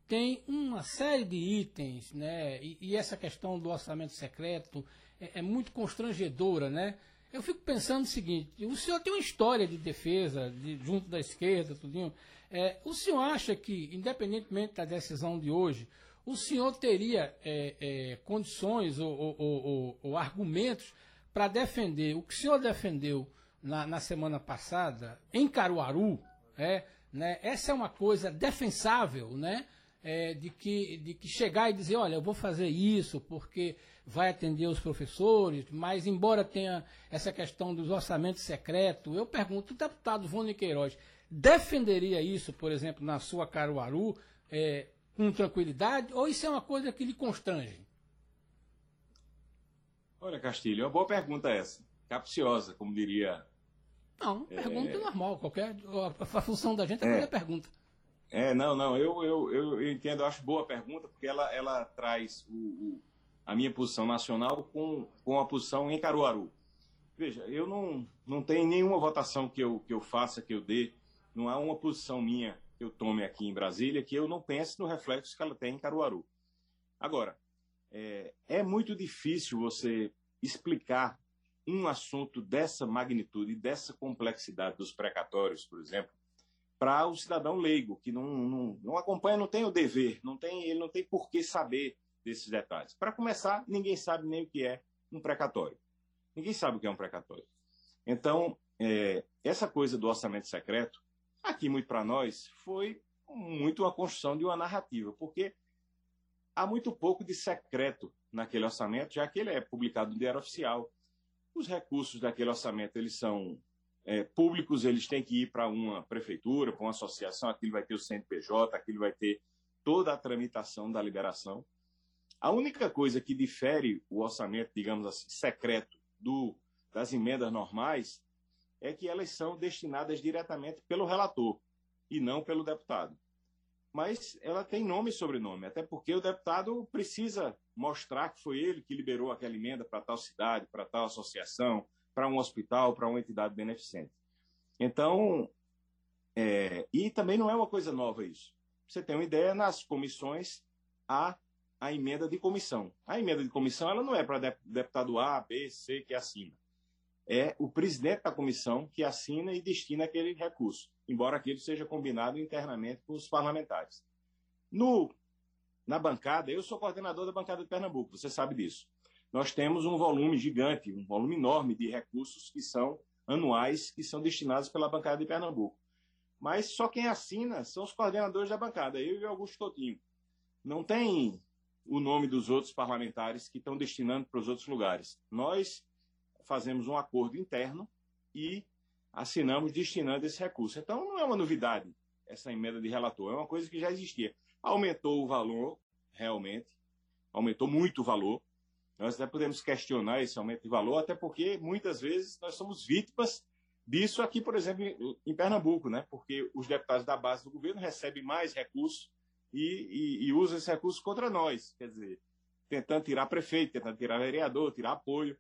tem uma série de itens, né? E, e essa questão do orçamento secreto é, é, muito constrangedora, né? Eu fico pensando o seguinte: o senhor tem uma história de defesa de, junto da esquerda, tudinho. É, o senhor acha que, independentemente da decisão de hoje, o senhor teria é, é condições ou, ou, ou, ou argumentos para defender o que o senhor defendeu na, na semana passada em Caruaru? É, né? Essa é uma coisa defensável, né? é, de, que, de que chegar e dizer, olha, eu vou fazer isso porque vai atender os professores, mas embora tenha essa questão dos orçamentos secretos, eu pergunto, o deputado Vônio Queiroz defenderia isso, por exemplo, na sua Caruaru, é, com tranquilidade, ou isso é uma coisa que lhe constrange? Olha, Castilho, é uma boa pergunta essa. Capciosa, como diria. Não, pergunta é... normal. Qualquer, a função da gente é, é fazer pergunta. É, não, não, eu, eu, eu, eu entendo, eu acho boa a pergunta, porque ela, ela traz o, o, a minha posição nacional com, com a posição em Caruaru. Veja, eu não, não tenho nenhuma votação que eu, que eu faça, que eu dê, não há uma posição minha que eu tome aqui em Brasília que eu não pense no reflexo que ela tem em Caruaru. Agora, é, é muito difícil você explicar um assunto dessa magnitude, dessa complexidade dos precatórios, por exemplo, para o cidadão leigo, que não, não, não, acompanha, não tem o dever, não tem, ele não tem por que saber desses detalhes. Para começar, ninguém sabe nem o que é um precatório. Ninguém sabe o que é um precatório. Então, é, essa coisa do orçamento secreto, aqui muito para nós, foi muito uma construção de uma narrativa, porque há muito pouco de secreto naquele orçamento, já que ele é publicado no Diário Oficial. Os recursos daquele orçamento eles são é, públicos eles têm que ir para uma prefeitura, para uma associação, aquilo vai ter o CNPJ, aquilo vai ter toda a tramitação da liberação. A única coisa que difere o orçamento, digamos assim, secreto do, das emendas normais é que elas são destinadas diretamente pelo relator e não pelo deputado. Mas ela tem nome e sobrenome, até porque o deputado precisa mostrar que foi ele que liberou aquela emenda para tal cidade, para tal associação, para um hospital, para uma entidade beneficente. Então, é, e também não é uma coisa nova isso. Você tem uma ideia, nas comissões há a emenda de comissão. A emenda de comissão ela não é para deputado A, B, C que assina. É o presidente da comissão que assina e destina aquele recurso, embora aquilo seja combinado internamente com os parlamentares. No, na bancada, eu sou coordenador da bancada de Pernambuco, você sabe disso nós temos um volume gigante, um volume enorme de recursos que são anuais, que são destinados pela bancada de Pernambuco. Mas só quem assina são os coordenadores da bancada, eu e Augusto Coutinho. Não tem o nome dos outros parlamentares que estão destinando para os outros lugares. Nós fazemos um acordo interno e assinamos destinando esse recurso. Então não é uma novidade essa emenda de relator, é uma coisa que já existia. Aumentou o valor, realmente, aumentou muito o valor, nós até podemos questionar esse aumento de valor, até porque muitas vezes nós somos vítimas disso aqui, por exemplo, em Pernambuco, né? porque os deputados da base do governo recebem mais recursos e, e, e usam esse recurso contra nós, quer dizer, tentando tirar prefeito, tentando tirar vereador, tirar apoio.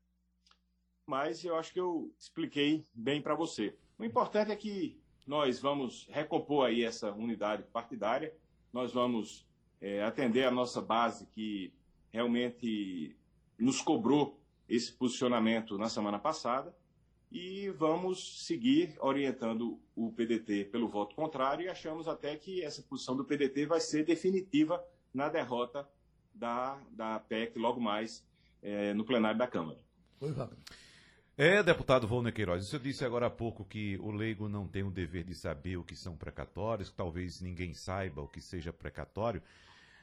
Mas eu acho que eu expliquei bem para você. O importante é que nós vamos recompor aí essa unidade partidária, nós vamos é, atender a nossa base que realmente nos cobrou esse posicionamento na semana passada e vamos seguir orientando o PDT pelo voto contrário e achamos até que essa posição do PDT vai ser definitiva na derrota da, da PEC logo mais é, no plenário da Câmara. Oi, Wagner. É, deputado Volner Queiroz, você disse agora há pouco que o leigo não tem o dever de saber o que são precatórios, que talvez ninguém saiba o que seja precatório.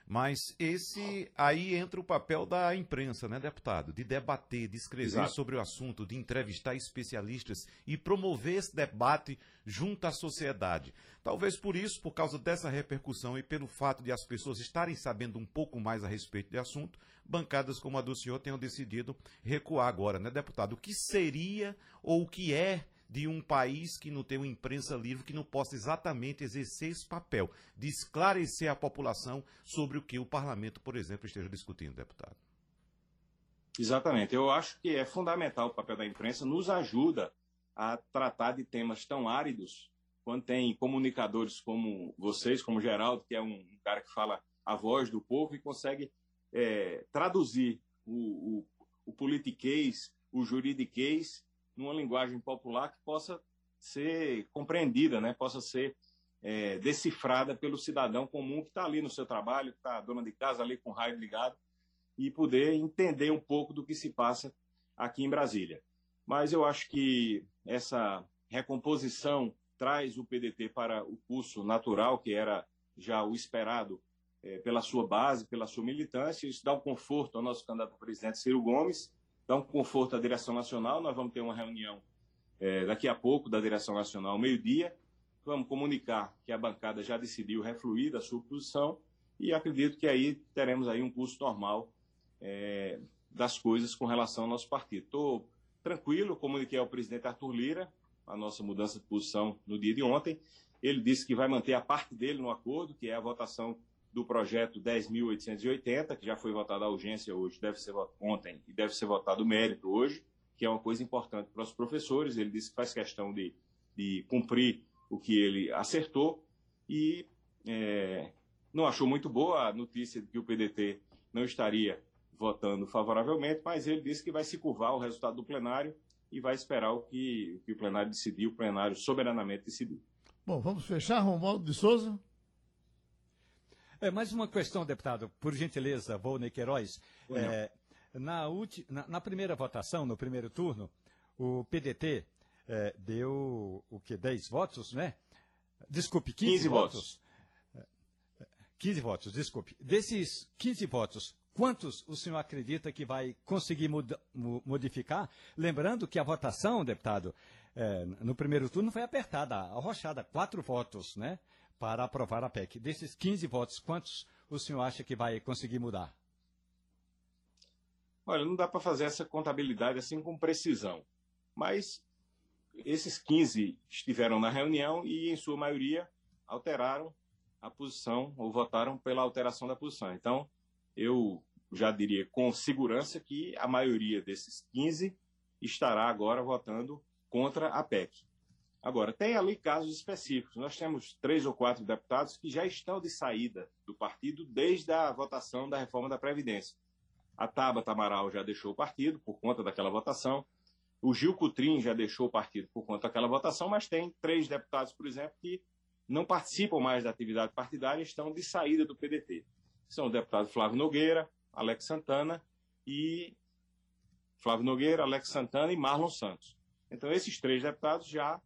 Mas esse aí entra o papel da imprensa, né, deputado? De debater, de escrever Exato. sobre o assunto, de entrevistar especialistas e promover esse debate junto à sociedade. Talvez por isso, por causa dessa repercussão e pelo fato de as pessoas estarem sabendo um pouco mais a respeito do assunto, bancadas como a do senhor tenham decidido recuar agora, né, deputado? O que seria ou o que é de um país que não tem uma imprensa livre, que não possa exatamente exercer esse papel de esclarecer a população sobre o que o parlamento, por exemplo, esteja discutindo, deputado. Exatamente. Eu acho que é fundamental o papel da imprensa, nos ajuda a tratar de temas tão áridos, quando tem comunicadores como vocês, como Geraldo, que é um cara que fala a voz do povo e consegue é, traduzir o, o, o politiquês, o juridiquês, numa linguagem popular que possa ser compreendida, né? possa ser é, decifrada pelo cidadão comum que está ali no seu trabalho, que está dona de casa ali com o raio ligado, e poder entender um pouco do que se passa aqui em Brasília. Mas eu acho que essa recomposição traz o PDT para o curso natural, que era já o esperado é, pela sua base, pela sua militância. Isso dá um conforto ao nosso candidato presidente, Ciro Gomes, dá um conforto à direção nacional. Nós vamos ter uma reunião é, daqui a pouco da direção nacional, meio-dia. Vamos comunicar que a bancada já decidiu refluir da sua posição e acredito que aí teremos aí um curso normal é, das coisas com relação ao nosso partido. Estou tranquilo, comuniquei ao presidente Arthur Lira a nossa mudança de posição no dia de ontem. Ele disse que vai manter a parte dele no acordo, que é a votação do projeto 10.880, que já foi votado a urgência hoje, deve ser ontem e deve ser votado o mérito hoje, que é uma coisa importante para os professores. Ele disse que faz questão de, de cumprir o que ele acertou e é, não achou muito boa a notícia de que o PDT não estaria votando favoravelmente, mas ele disse que vai se curvar ao resultado do plenário e vai esperar o que, o, que o plenário decidiu, o plenário soberanamente decidiu. Bom, vamos fechar, Romualdo de Souza. É, mais uma questão, deputado, por gentileza, Volney Queiroz. É, na, ulti, na, na, primeira votação, no primeiro turno, o PDT é, deu o que? 10 votos, né? Desculpe, 15, 15 votos. votos. 15 é, votos, desculpe. Desses 15 votos, quantos o senhor acredita que vai conseguir modificar? Lembrando que a votação, deputado, é, no primeiro turno foi apertada, arrochada, quatro votos, né? Para aprovar a PEC. Desses 15 votos, quantos o senhor acha que vai conseguir mudar? Olha, não dá para fazer essa contabilidade assim com precisão. Mas esses 15 estiveram na reunião e, em sua maioria, alteraram a posição ou votaram pela alteração da posição. Então, eu já diria com segurança que a maioria desses 15 estará agora votando contra a PEC. Agora, tem ali casos específicos. Nós temos três ou quatro deputados que já estão de saída do partido desde a votação da reforma da Previdência. A Tabata Amaral já deixou o partido por conta daquela votação. O Gil Cutrim já deixou o partido por conta daquela votação, mas tem três deputados, por exemplo, que não participam mais da atividade partidária e estão de saída do PDT. São o deputado Flávio Nogueira, Alex Santana e Flávio Nogueira, Alex Santana e Marlon Santos. Então, esses três deputados já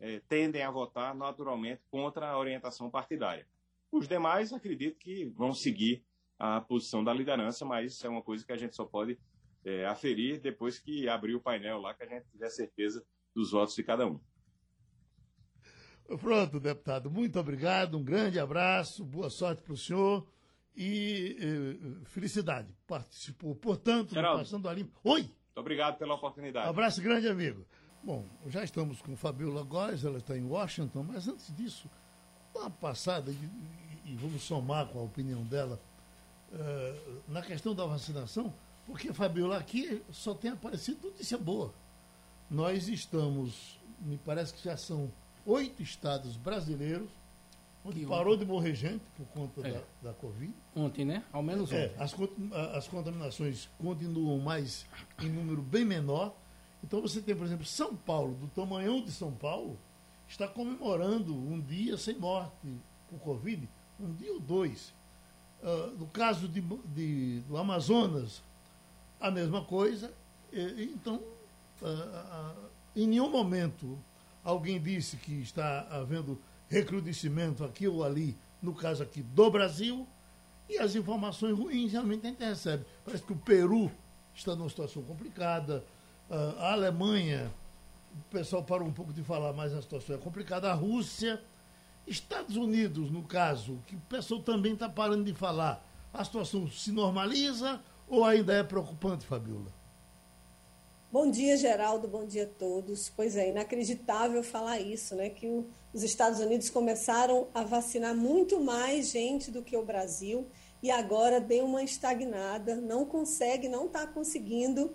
é, tendem a votar naturalmente contra a orientação partidária. Os demais, acredito que vão seguir a posição da liderança, mas isso é uma coisa que a gente só pode é, aferir depois que abrir o painel lá, que a gente tiver certeza dos votos de cada um. Pronto, deputado. Muito obrigado, um grande abraço, boa sorte para o senhor e eh, felicidade. Participou, portanto, Passando a Limpo. Oi! Muito obrigado pela oportunidade. Um abraço grande, amigo. Bom, já estamos com Fabiola Góes, ela está em Washington, mas antes disso, uma passada, e, e vamos somar com a opinião dela, uh, na questão da vacinação, porque, Fabiola, aqui só tem aparecido notícia boa. Nós estamos, me parece que já são oito estados brasileiros onde parou de morrer gente por conta é. da, da Covid. Ontem, né? Ao menos é, ontem. É, as, as contaminações continuam mais em número bem menor então você tem, por exemplo, São Paulo, do tamanhão de São Paulo, está comemorando um dia sem morte por Covid, um dia ou dois. Uh, no caso de, de, do Amazonas, a mesma coisa. E, então, uh, uh, em nenhum momento alguém disse que está havendo recrudescimento aqui ou ali, no caso aqui do Brasil, e as informações ruins realmente a gente recebe. Parece que o Peru está numa situação complicada, a Alemanha, o pessoal parou um pouco de falar, mas a situação é complicada. A Rússia, Estados Unidos, no caso, que o pessoal também está parando de falar. A situação se normaliza ou ainda é preocupante, Fabiola? Bom dia, Geraldo. Bom dia a todos. Pois é, inacreditável falar isso, né? Que os Estados Unidos começaram a vacinar muito mais gente do que o Brasil e agora deu uma estagnada, não consegue, não está conseguindo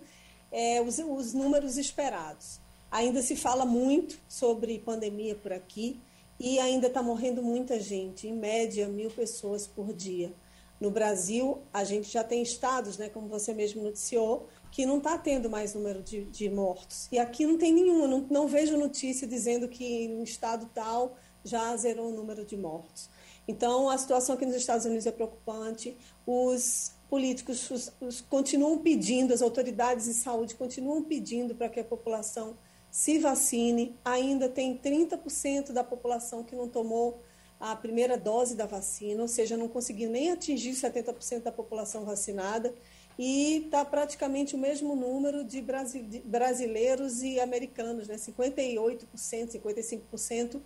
é, os, os números esperados. Ainda se fala muito sobre pandemia por aqui e ainda está morrendo muita gente, em média mil pessoas por dia. No Brasil, a gente já tem estados, né, como você mesmo noticiou, que não está tendo mais número de, de, mortos. E aqui não tem nenhuma, não, não vejo notícia dizendo que no estado tal já zerou o número de mortos. Então, a situação aqui nos Estados Unidos é preocupante. Os políticos os, os, continuam pedindo, as autoridades de saúde continuam pedindo para que a população se vacine. Ainda tem 30% da população que não tomou a primeira dose da vacina, ou seja, não conseguiu nem atingir 70% da população vacinada e está praticamente o mesmo número de, brasileiros e americanos, né? 58%, 55%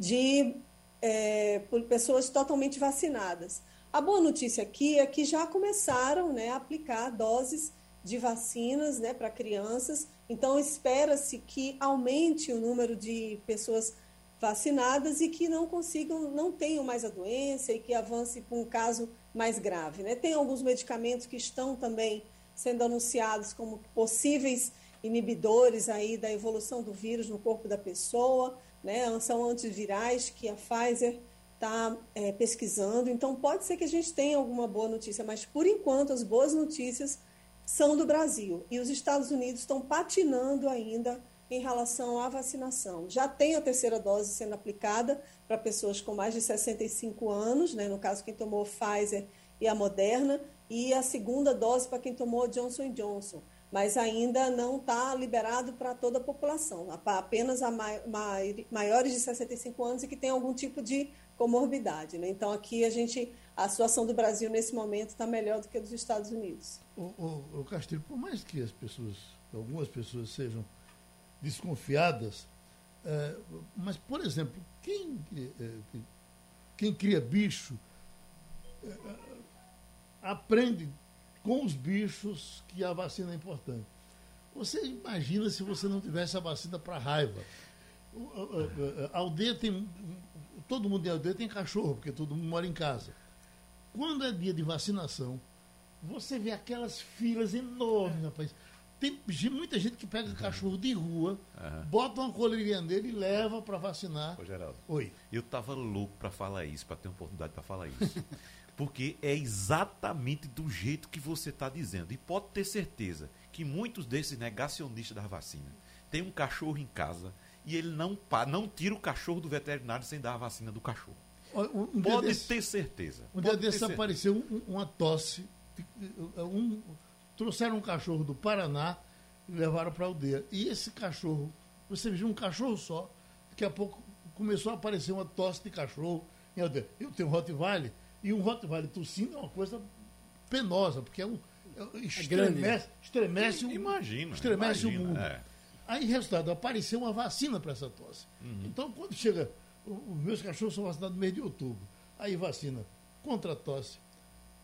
de é, pessoas totalmente vacinadas. A boa notícia aqui é que já começaram né, a aplicar doses de vacinas né, para crianças, então espera-se que aumente o número de pessoas vacinadas e que não consigam, não tenham mais a doença e que avance para um caso mais grave. Né? Tem alguns medicamentos que estão também sendo anunciados como possíveis inibidores aí da evolução do vírus no corpo da pessoa, né? São antivirais que a Pfizer está é, pesquisando. Então pode ser que a gente tenha alguma boa notícia, mas por enquanto as boas notícias são do Brasil e os Estados Unidos estão patinando ainda em relação à vacinação. Já tem a terceira dose sendo aplicada para pessoas com mais de 65 anos, né? no caso quem tomou Pfizer e a Moderna, e a segunda dose para quem tomou Johnson Johnson. Mas ainda não está liberado para toda a população, apenas a maiores de 65 anos e que tem algum tipo de comorbidade. Né? Então aqui a gente, a situação do Brasil nesse momento está melhor do que a dos Estados Unidos. O, o, o Castilho, por mais que as pessoas, algumas pessoas sejam desconfiadas. É, mas, por exemplo, quem, é, quem cria bicho é, aprende com os bichos que a vacina é importante. Você imagina se você não tivesse a vacina para raiva. A aldeia tem. Todo mundo em aldeia tem cachorro, porque todo mundo mora em casa. Quando é dia de vacinação, você vê aquelas filas enormes, rapaz. Tem muita gente que pega cachorro de rua, uhum. bota uma coleirinha nele e leva para vacinar. Ô, Geraldo. Oi. Eu tava louco para falar isso, para ter oportunidade para falar isso. Porque é exatamente do jeito que você está dizendo. E pode ter certeza que muitos desses negacionistas da vacina têm um cachorro em casa e ele não, não tira o cachorro do veterinário sem dar a vacina do cachorro. Um, um pode desse, ter certeza. Um dia desse apareceu uma tosse, um, trouxeram um cachorro do Paraná e levaram para a aldeia. E esse cachorro, você viu um cachorro só, daqui a pouco começou a aparecer uma tosse de cachorro em aldeia. Eu tenho um Rottweiler, e um Rottweiler tossindo é uma coisa penosa, porque é um. É, estremece, estremece, o, imagina, estremece imagina, o mundo. É. Aí, resultado, apareceu uma vacina para essa tosse. Uhum. Então, quando chega. Os meus cachorros são vacinados no mês de outubro. Aí vacina contra a tosse,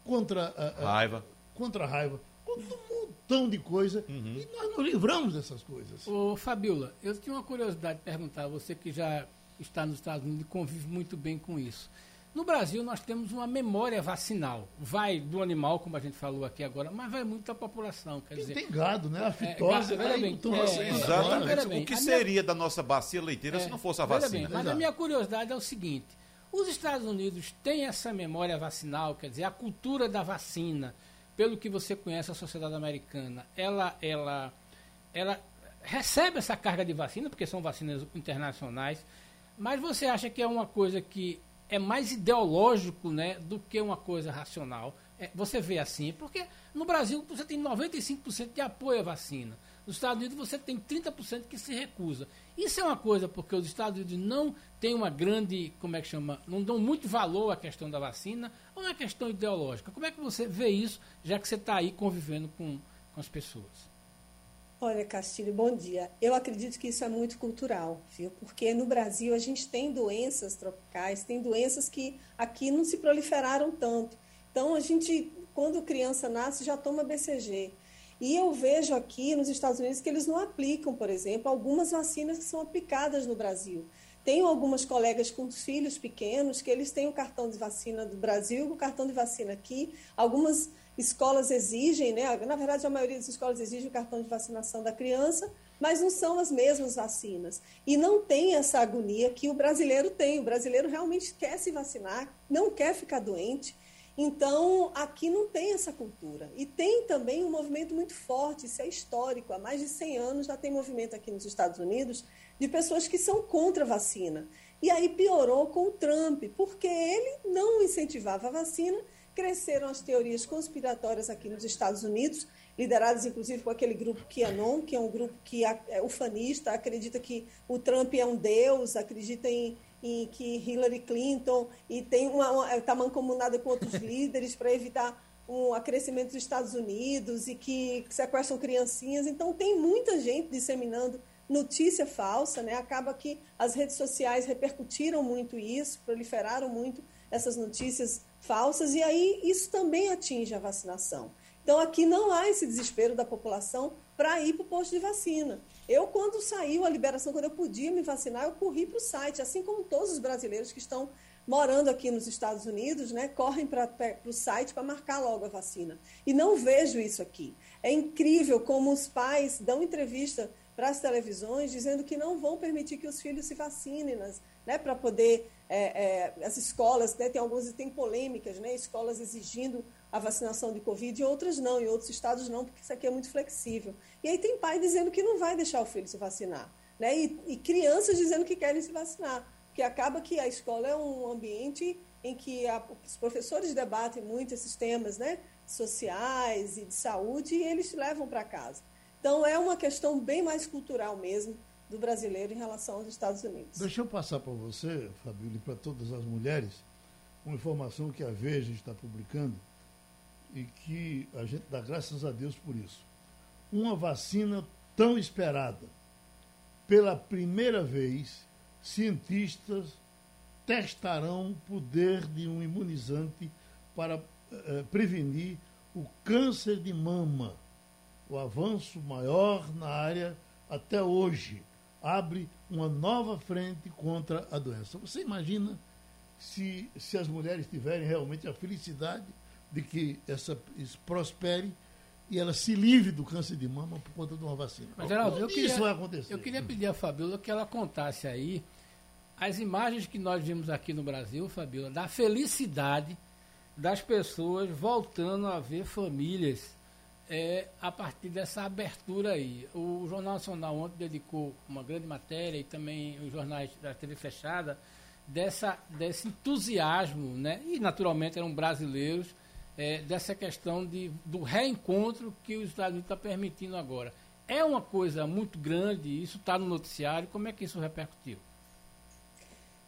contra a, a raiva. Contra a raiva, um montão de coisa uhum. e nós nos livramos dessas coisas. Ô, Fabiola, eu tinha uma curiosidade de perguntar, você que já está nos Estados Unidos e convive muito bem com isso. No Brasil, nós temos uma memória vacinal. Vai do animal, como a gente falou aqui agora, mas vai muito da população. Quer dizer, tem gado, né? A fitose. É, tá bem, então, é, assim, exatamente. o que seria minha, da nossa bacia leiteira é, se não fosse a vacina? Bem, mas Exato. a minha curiosidade é o seguinte: os Estados Unidos têm essa memória vacinal, quer dizer, a cultura da vacina pelo que você conhece a sociedade americana, ela, ela, ela recebe essa carga de vacina, porque são vacinas internacionais, mas você acha que é uma coisa que é mais ideológico né, do que uma coisa racional? É, você vê assim, porque no Brasil você tem 95% de apoio à vacina. Nos Estados Unidos você tem 30% que se recusa. Isso é uma coisa porque os Estados Unidos não têm uma grande, como é que chama, não dão muito valor à questão da vacina, ou é uma questão ideológica? Como é que você vê isso, já que você está aí convivendo com, com as pessoas? Olha, Castilho, bom dia. Eu acredito que isso é muito cultural, viu? Porque no Brasil a gente tem doenças tropicais, tem doenças que aqui não se proliferaram tanto. Então a gente, quando criança nasce, já toma BCG. E eu vejo aqui nos Estados Unidos que eles não aplicam, por exemplo, algumas vacinas que são aplicadas no Brasil. Tenho algumas colegas com filhos pequenos que eles têm o cartão de vacina do Brasil o cartão de vacina aqui. Algumas escolas exigem, né? na verdade, a maioria das escolas exige o cartão de vacinação da criança, mas não são as mesmas vacinas. E não tem essa agonia que o brasileiro tem. O brasileiro realmente quer se vacinar, não quer ficar doente. Então, aqui não tem essa cultura. E tem também um movimento muito forte, isso é histórico. Há mais de 100 anos já tem movimento aqui nos Estados Unidos de pessoas que são contra a vacina. E aí piorou com o Trump, porque ele não incentivava a vacina cresceram as teorias conspiratórias aqui nos Estados Unidos, lideradas inclusive por aquele grupo QAnon, que é um grupo que é ufanista, acredita que o Trump é um deus, acredita em, em que Hillary Clinton e tem uma está mancomunada com outros líderes para evitar um acrescimento dos Estados Unidos e que sequestram criancinhas. Então tem muita gente disseminando notícia falsa, né? Acaba que as redes sociais repercutiram muito isso, proliferaram muito essas notícias falsas, e aí isso também atinge a vacinação. Então, aqui não há esse desespero da população para ir para o posto de vacina. Eu, quando saiu a liberação, quando eu podia me vacinar, eu corri para o site, assim como todos os brasileiros que estão morando aqui nos Estados Unidos, né, correm para o site para marcar logo a vacina. E não vejo isso aqui. É incrível como os pais dão entrevista para as televisões dizendo que não vão permitir que os filhos se vacinem né, para poder é, é, as escolas, né, tem algumas tem polêmicas, né, escolas exigindo a vacinação de Covid e outras não, em outros estados não, porque isso aqui é muito flexível. E aí tem pai dizendo que não vai deixar o filho se vacinar, né, e, e crianças dizendo que querem se vacinar, porque acaba que a escola é um ambiente em que a, os professores debatem muito esses temas, né, sociais e de saúde e eles levam para casa. Então é uma questão bem mais cultural mesmo do brasileiro em relação aos Estados Unidos. Deixa eu passar para você, Fabíola, e para todas as mulheres, uma informação que a Veja está publicando e que a gente dá graças a Deus por isso. Uma vacina tão esperada. Pela primeira vez, cientistas testarão o poder de um imunizante para eh, prevenir o câncer de mama, o avanço maior na área até hoje abre uma nova frente contra a doença. Você imagina se, se as mulheres tiverem realmente a felicidade de que essa isso prospere e ela se livre do câncer de mama por conta de uma vacina. Mas, Geraldo, eu queria, isso vai acontecer. Eu queria pedir a Fabiola que ela contasse aí as imagens que nós vimos aqui no Brasil, Fabiola, da felicidade das pessoas voltando a ver famílias é, a partir dessa abertura aí. O Jornal Nacional ontem dedicou uma grande matéria e também os jornais da TV fechada dessa, desse entusiasmo, né? e naturalmente eram brasileiros, é, dessa questão de, do reencontro que os Estados Unidos está permitindo agora. É uma coisa muito grande, isso está no noticiário, como é que isso repercutiu?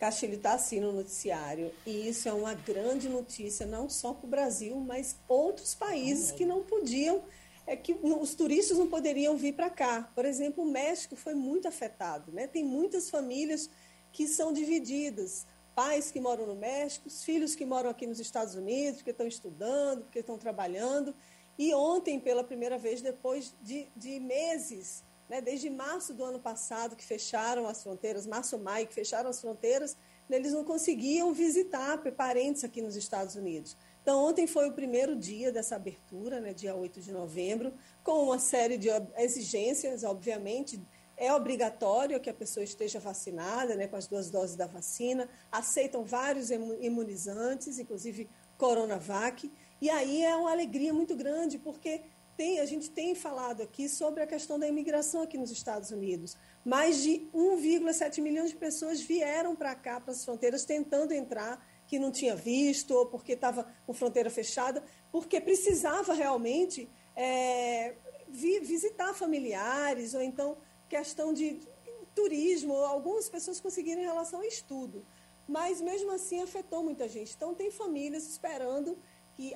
Castilho está assim no noticiário, e isso é uma grande notícia, não só para o Brasil, mas outros países que não podiam, é que os turistas não poderiam vir para cá. Por exemplo, o México foi muito afetado, né? Tem muitas famílias que são divididas, pais que moram no México, os filhos que moram aqui nos Estados Unidos, que estão estudando, que estão trabalhando. E ontem, pela primeira vez, depois de, de meses né, desde março do ano passado, que fecharam as fronteiras, março, maio, que fecharam as fronteiras, né, eles não conseguiam visitar parentes aqui nos Estados Unidos. Então, ontem foi o primeiro dia dessa abertura, né, dia 8 de novembro, com uma série de exigências, obviamente. É obrigatório que a pessoa esteja vacinada, né, com as duas doses da vacina. Aceitam vários imunizantes, inclusive Coronavac. E aí é uma alegria muito grande, porque tem, a gente tem falado aqui sobre a questão da imigração aqui nos Estados Unidos. Mais de 1,7 milhões de pessoas vieram para cá, para as fronteiras, tentando entrar, que não tinha visto, ou porque estava com fronteira fechada, porque precisava realmente é, vi, visitar familiares, ou então questão de turismo, algumas pessoas conseguiram em relação a estudo. Mas mesmo assim afetou muita gente. Então tem famílias esperando que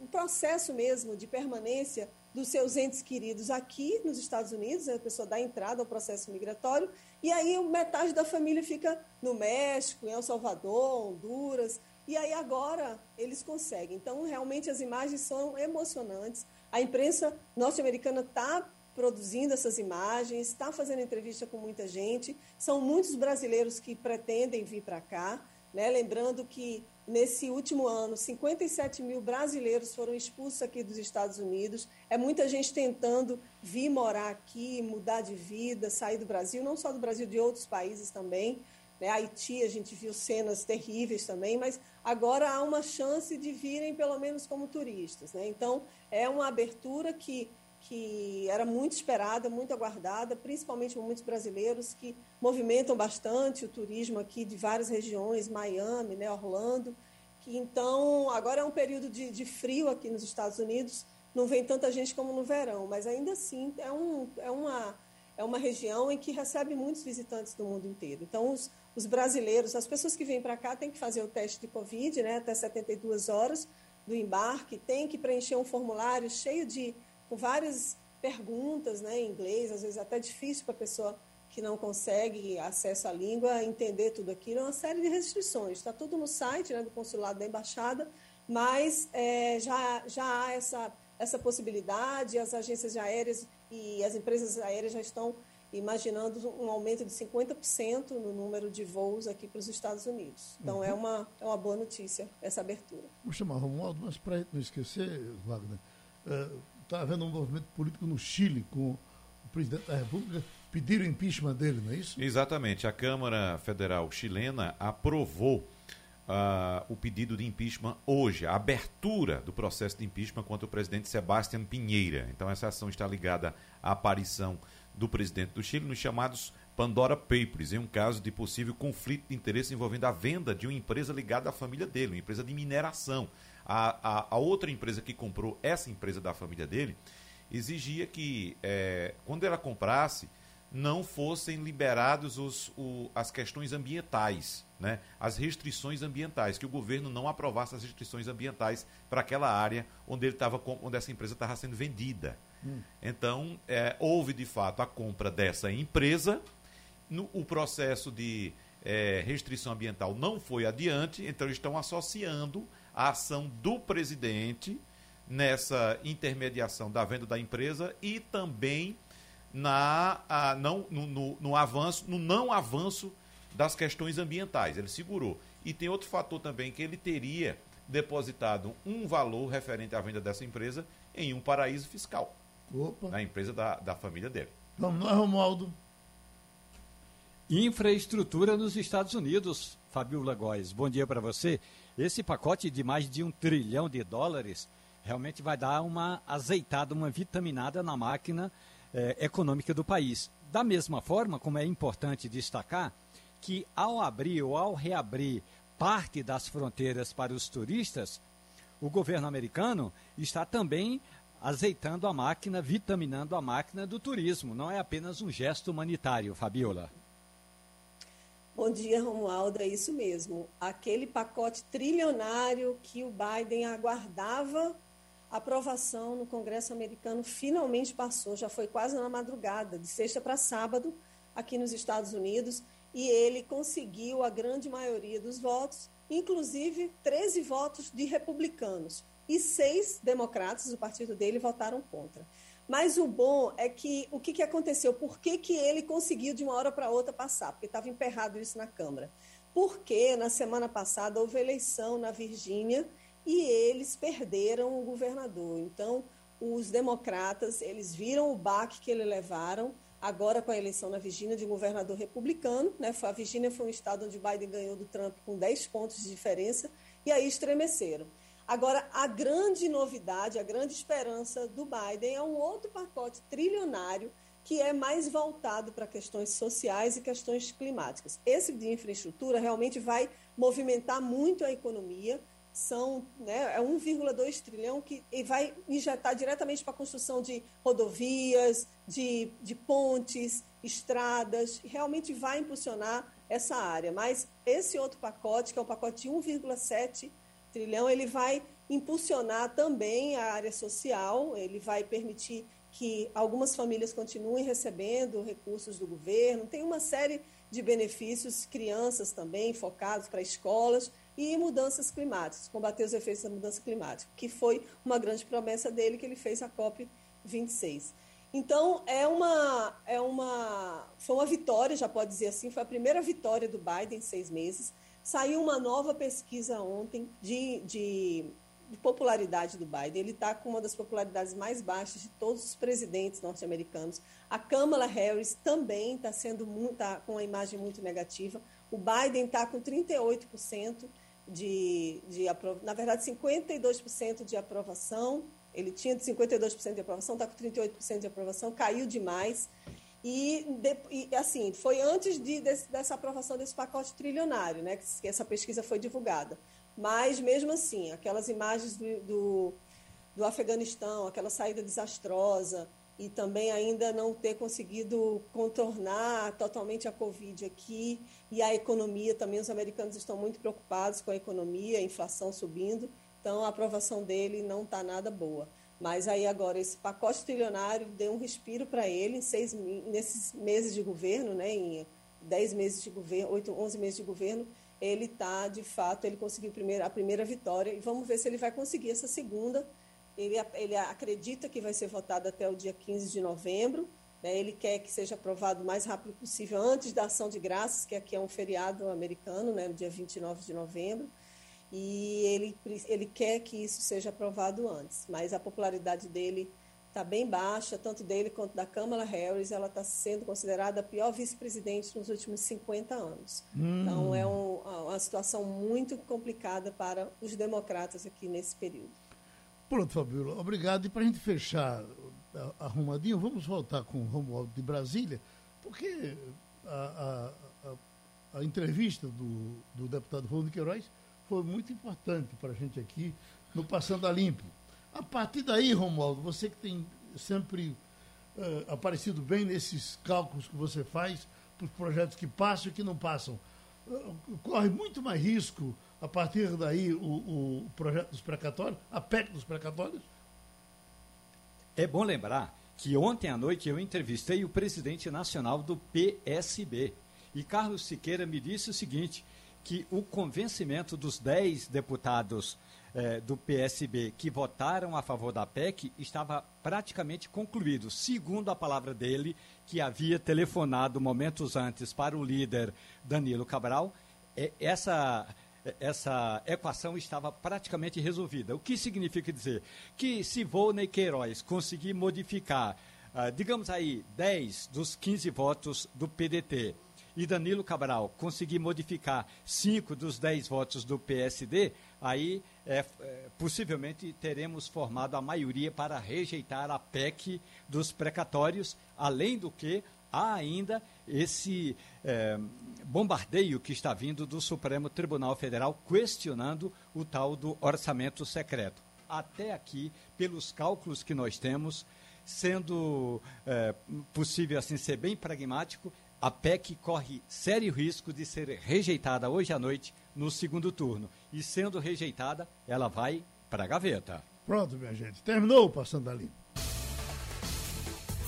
o processo mesmo de permanência dos seus entes queridos aqui nos Estados Unidos, a pessoa dá entrada ao processo migratório, e aí metade da família fica no México, em El Salvador, Honduras, e aí agora eles conseguem. Então, realmente, as imagens são emocionantes. A imprensa norte-americana está produzindo essas imagens, está fazendo entrevista com muita gente. São muitos brasileiros que pretendem vir para cá. Né? Lembrando que nesse último ano, 57 mil brasileiros foram expulsos aqui dos Estados Unidos. É muita gente tentando vir morar aqui, mudar de vida, sair do Brasil, não só do Brasil, de outros países também. Né? Haiti, a gente viu cenas terríveis também, mas agora há uma chance de virem pelo menos como turistas. Né? Então, é uma abertura que que era muito esperada, muito aguardada, principalmente por muitos brasileiros que movimentam bastante o turismo aqui de várias regiões, Miami, né, Orlando. Que, então, agora é um período de, de, frio aqui nos Estados Unidos, não vem tanta gente como no verão, mas ainda assim é, um, é, uma, é uma região em que recebe muitos visitantes do mundo inteiro. Então, os, os brasileiros, as pessoas que vêm para cá têm que fazer o teste de Covid, né, até 72 horas do embarque, têm que preencher um formulário cheio de com várias perguntas né, em inglês, às vezes até difícil para a pessoa que não consegue acesso à língua entender tudo aquilo, é uma série de restrições. Está tudo no site né, do consulado da embaixada, mas é, já, já há essa, essa possibilidade, as agências aéreas e as empresas aéreas já estão imaginando um aumento de 50% no número de voos aqui para os Estados Unidos. Então, é uhum. é, uma, é uma boa notícia essa abertura. Vou chamar Romualdo, mas para não esquecer, Wagner, está havendo um movimento político no Chile com o presidente da República pedir o impeachment dele, não é isso? Exatamente. A Câmara Federal chilena aprovou uh, o pedido de impeachment hoje, a abertura do processo de impeachment contra o presidente Sebastián Pinheira. Então, essa ação está ligada à aparição do presidente do Chile nos chamados Pandora Papers, em um caso de possível conflito de interesse envolvendo a venda de uma empresa ligada à família dele, uma empresa de mineração. A, a, a outra empresa que comprou essa empresa da família dele exigia que, é, quando ela comprasse, não fossem liberados os, o, as questões ambientais, né? as restrições ambientais, que o governo não aprovasse as restrições ambientais para aquela área onde, ele tava, onde essa empresa estava sendo vendida. Hum. Então, é, houve de fato a compra dessa empresa, no, o processo de é, restrição ambiental não foi adiante, então eles estão associando a ação do presidente nessa intermediação da venda da empresa e também na, a, não, no, no, no, avanço, no não avanço das questões ambientais. Ele segurou. E tem outro fator também que ele teria depositado um valor referente à venda dessa empresa em um paraíso fiscal. Opa. Na empresa da, da família dele. Vamos lá, Romualdo. Infraestrutura nos Estados Unidos, Fabiola Góes. Bom dia para você. Esse pacote de mais de um trilhão de dólares realmente vai dar uma azeitada, uma vitaminada na máquina eh, econômica do país. Da mesma forma, como é importante destacar, que ao abrir ou ao reabrir parte das fronteiras para os turistas, o governo americano está também azeitando a máquina, vitaminando a máquina do turismo. Não é apenas um gesto humanitário, Fabiola. Bom dia, Romualdo. É isso mesmo. Aquele pacote trilionário que o Biden aguardava aprovação no Congresso americano finalmente passou. Já foi quase na madrugada, de sexta para sábado, aqui nos Estados Unidos, e ele conseguiu a grande maioria dos votos, inclusive 13 votos de republicanos e seis democratas, o partido dele, votaram contra. Mas o bom é que o que, que aconteceu? Por que, que ele conseguiu de uma hora para outra passar? Porque estava emperrado isso na Câmara. Porque na semana passada houve eleição na Virgínia e eles perderam o governador. Então, os democratas, eles viram o baque que eles levaram agora com a eleição na Virgínia de governador republicano. Né? A Virgínia foi um estado onde Biden ganhou do Trump com 10 pontos de diferença e aí estremeceram. Agora, a grande novidade, a grande esperança do Biden é um outro pacote trilionário que é mais voltado para questões sociais e questões climáticas. Esse de infraestrutura realmente vai movimentar muito a economia. São né, é 1,2 trilhão que vai injetar diretamente para a construção de rodovias, de, de pontes, estradas, realmente vai impulsionar essa área. Mas esse outro pacote, que é o pacote de 1,7 trilhão, ele vai impulsionar também a área social, ele vai permitir que algumas famílias continuem recebendo recursos do governo, tem uma série de benefícios, crianças também focados para escolas, e mudanças climáticas, combater os efeitos da mudança climática, que foi uma grande promessa dele que ele fez a COP 26. Então, é uma, é uma, foi uma vitória, já pode dizer assim, foi a primeira vitória do Biden em seis meses. Saiu uma nova pesquisa ontem de, de, de popularidade do Biden. Ele está com uma das popularidades mais baixas de todos os presidentes norte-americanos. A Kamala Harris também está sendo tá com uma imagem muito negativa. O Biden está com 38% de, de na verdade, 52% de aprovação ele tinha de 52% de aprovação, está com 38% de aprovação, caiu demais. E, de, e, assim, foi antes de, desse, dessa aprovação desse pacote trilionário, né, que, que, essa pesquisa foi divulgada. Mas, mesmo assim, aquelas imagens do, do, do Afeganistão, aquela saída desastrosa, e também ainda não ter conseguido contornar totalmente a Covid aqui, e a economia também, os americanos estão muito preocupados com a economia, a inflação subindo. Então, a aprovação dele não está nada boa. Mas aí agora esse pacote trilionário deu um respiro para ele seis, nesses meses de governo, né, em meses de governo, oito, onze meses de governo, ele está, de fato, ele conseguiu a primeira vitória e vamos ver se ele vai conseguir essa segunda. Ele, ele acredita que vai ser votado até o dia 15 de novembro. Né, ele quer que seja aprovado o mais rápido possível, antes da ação de graças, que aqui é um feriado americano, né, no dia 29 de novembro e ele, ele quer que isso seja aprovado antes. Mas a popularidade dele está bem baixa, tanto dele quanto da Kamala Harris. Ela está sendo considerada a pior vice-presidente nos últimos 50 anos. Hum. Então, é um, uma situação muito complicada para os democratas aqui nesse período. Pronto, Fabiola. Obrigado. E para a gente fechar arrumadinho, vamos voltar com o Romualdo de Brasília, porque a, a, a, a entrevista do, do deputado Rony Queiroz foi muito importante para a gente aqui no Passando a Limpo. A partir daí, Romualdo, você que tem sempre uh, aparecido bem nesses cálculos que você faz para os projetos que passam e que não passam, uh, corre muito mais risco a partir daí o, o projeto dos precatórios, a PEC dos precatórios? É bom lembrar que ontem à noite eu entrevistei o presidente nacional do PSB. E Carlos Siqueira me disse o seguinte: que o convencimento dos 10 deputados eh, do PSB que votaram a favor da PEC estava praticamente concluído, segundo a palavra dele, que havia telefonado momentos antes para o líder Danilo Cabral. Eh, essa essa equação estava praticamente resolvida. O que significa dizer? Que se Volney Queiroz conseguir modificar, ah, digamos aí, 10 dos 15 votos do PDT, e Danilo Cabral conseguir modificar cinco dos dez votos do PSD, aí é, é, possivelmente teremos formado a maioria para rejeitar a PEC dos precatórios, além do que há ainda esse é, bombardeio que está vindo do Supremo Tribunal Federal questionando o tal do orçamento secreto. Até aqui, pelos cálculos que nós temos, sendo é, possível assim ser bem pragmático, a PEC corre sério risco de ser rejeitada hoje à noite no segundo turno. E sendo rejeitada, ela vai para a gaveta. Pronto, minha gente. Terminou Passando ali.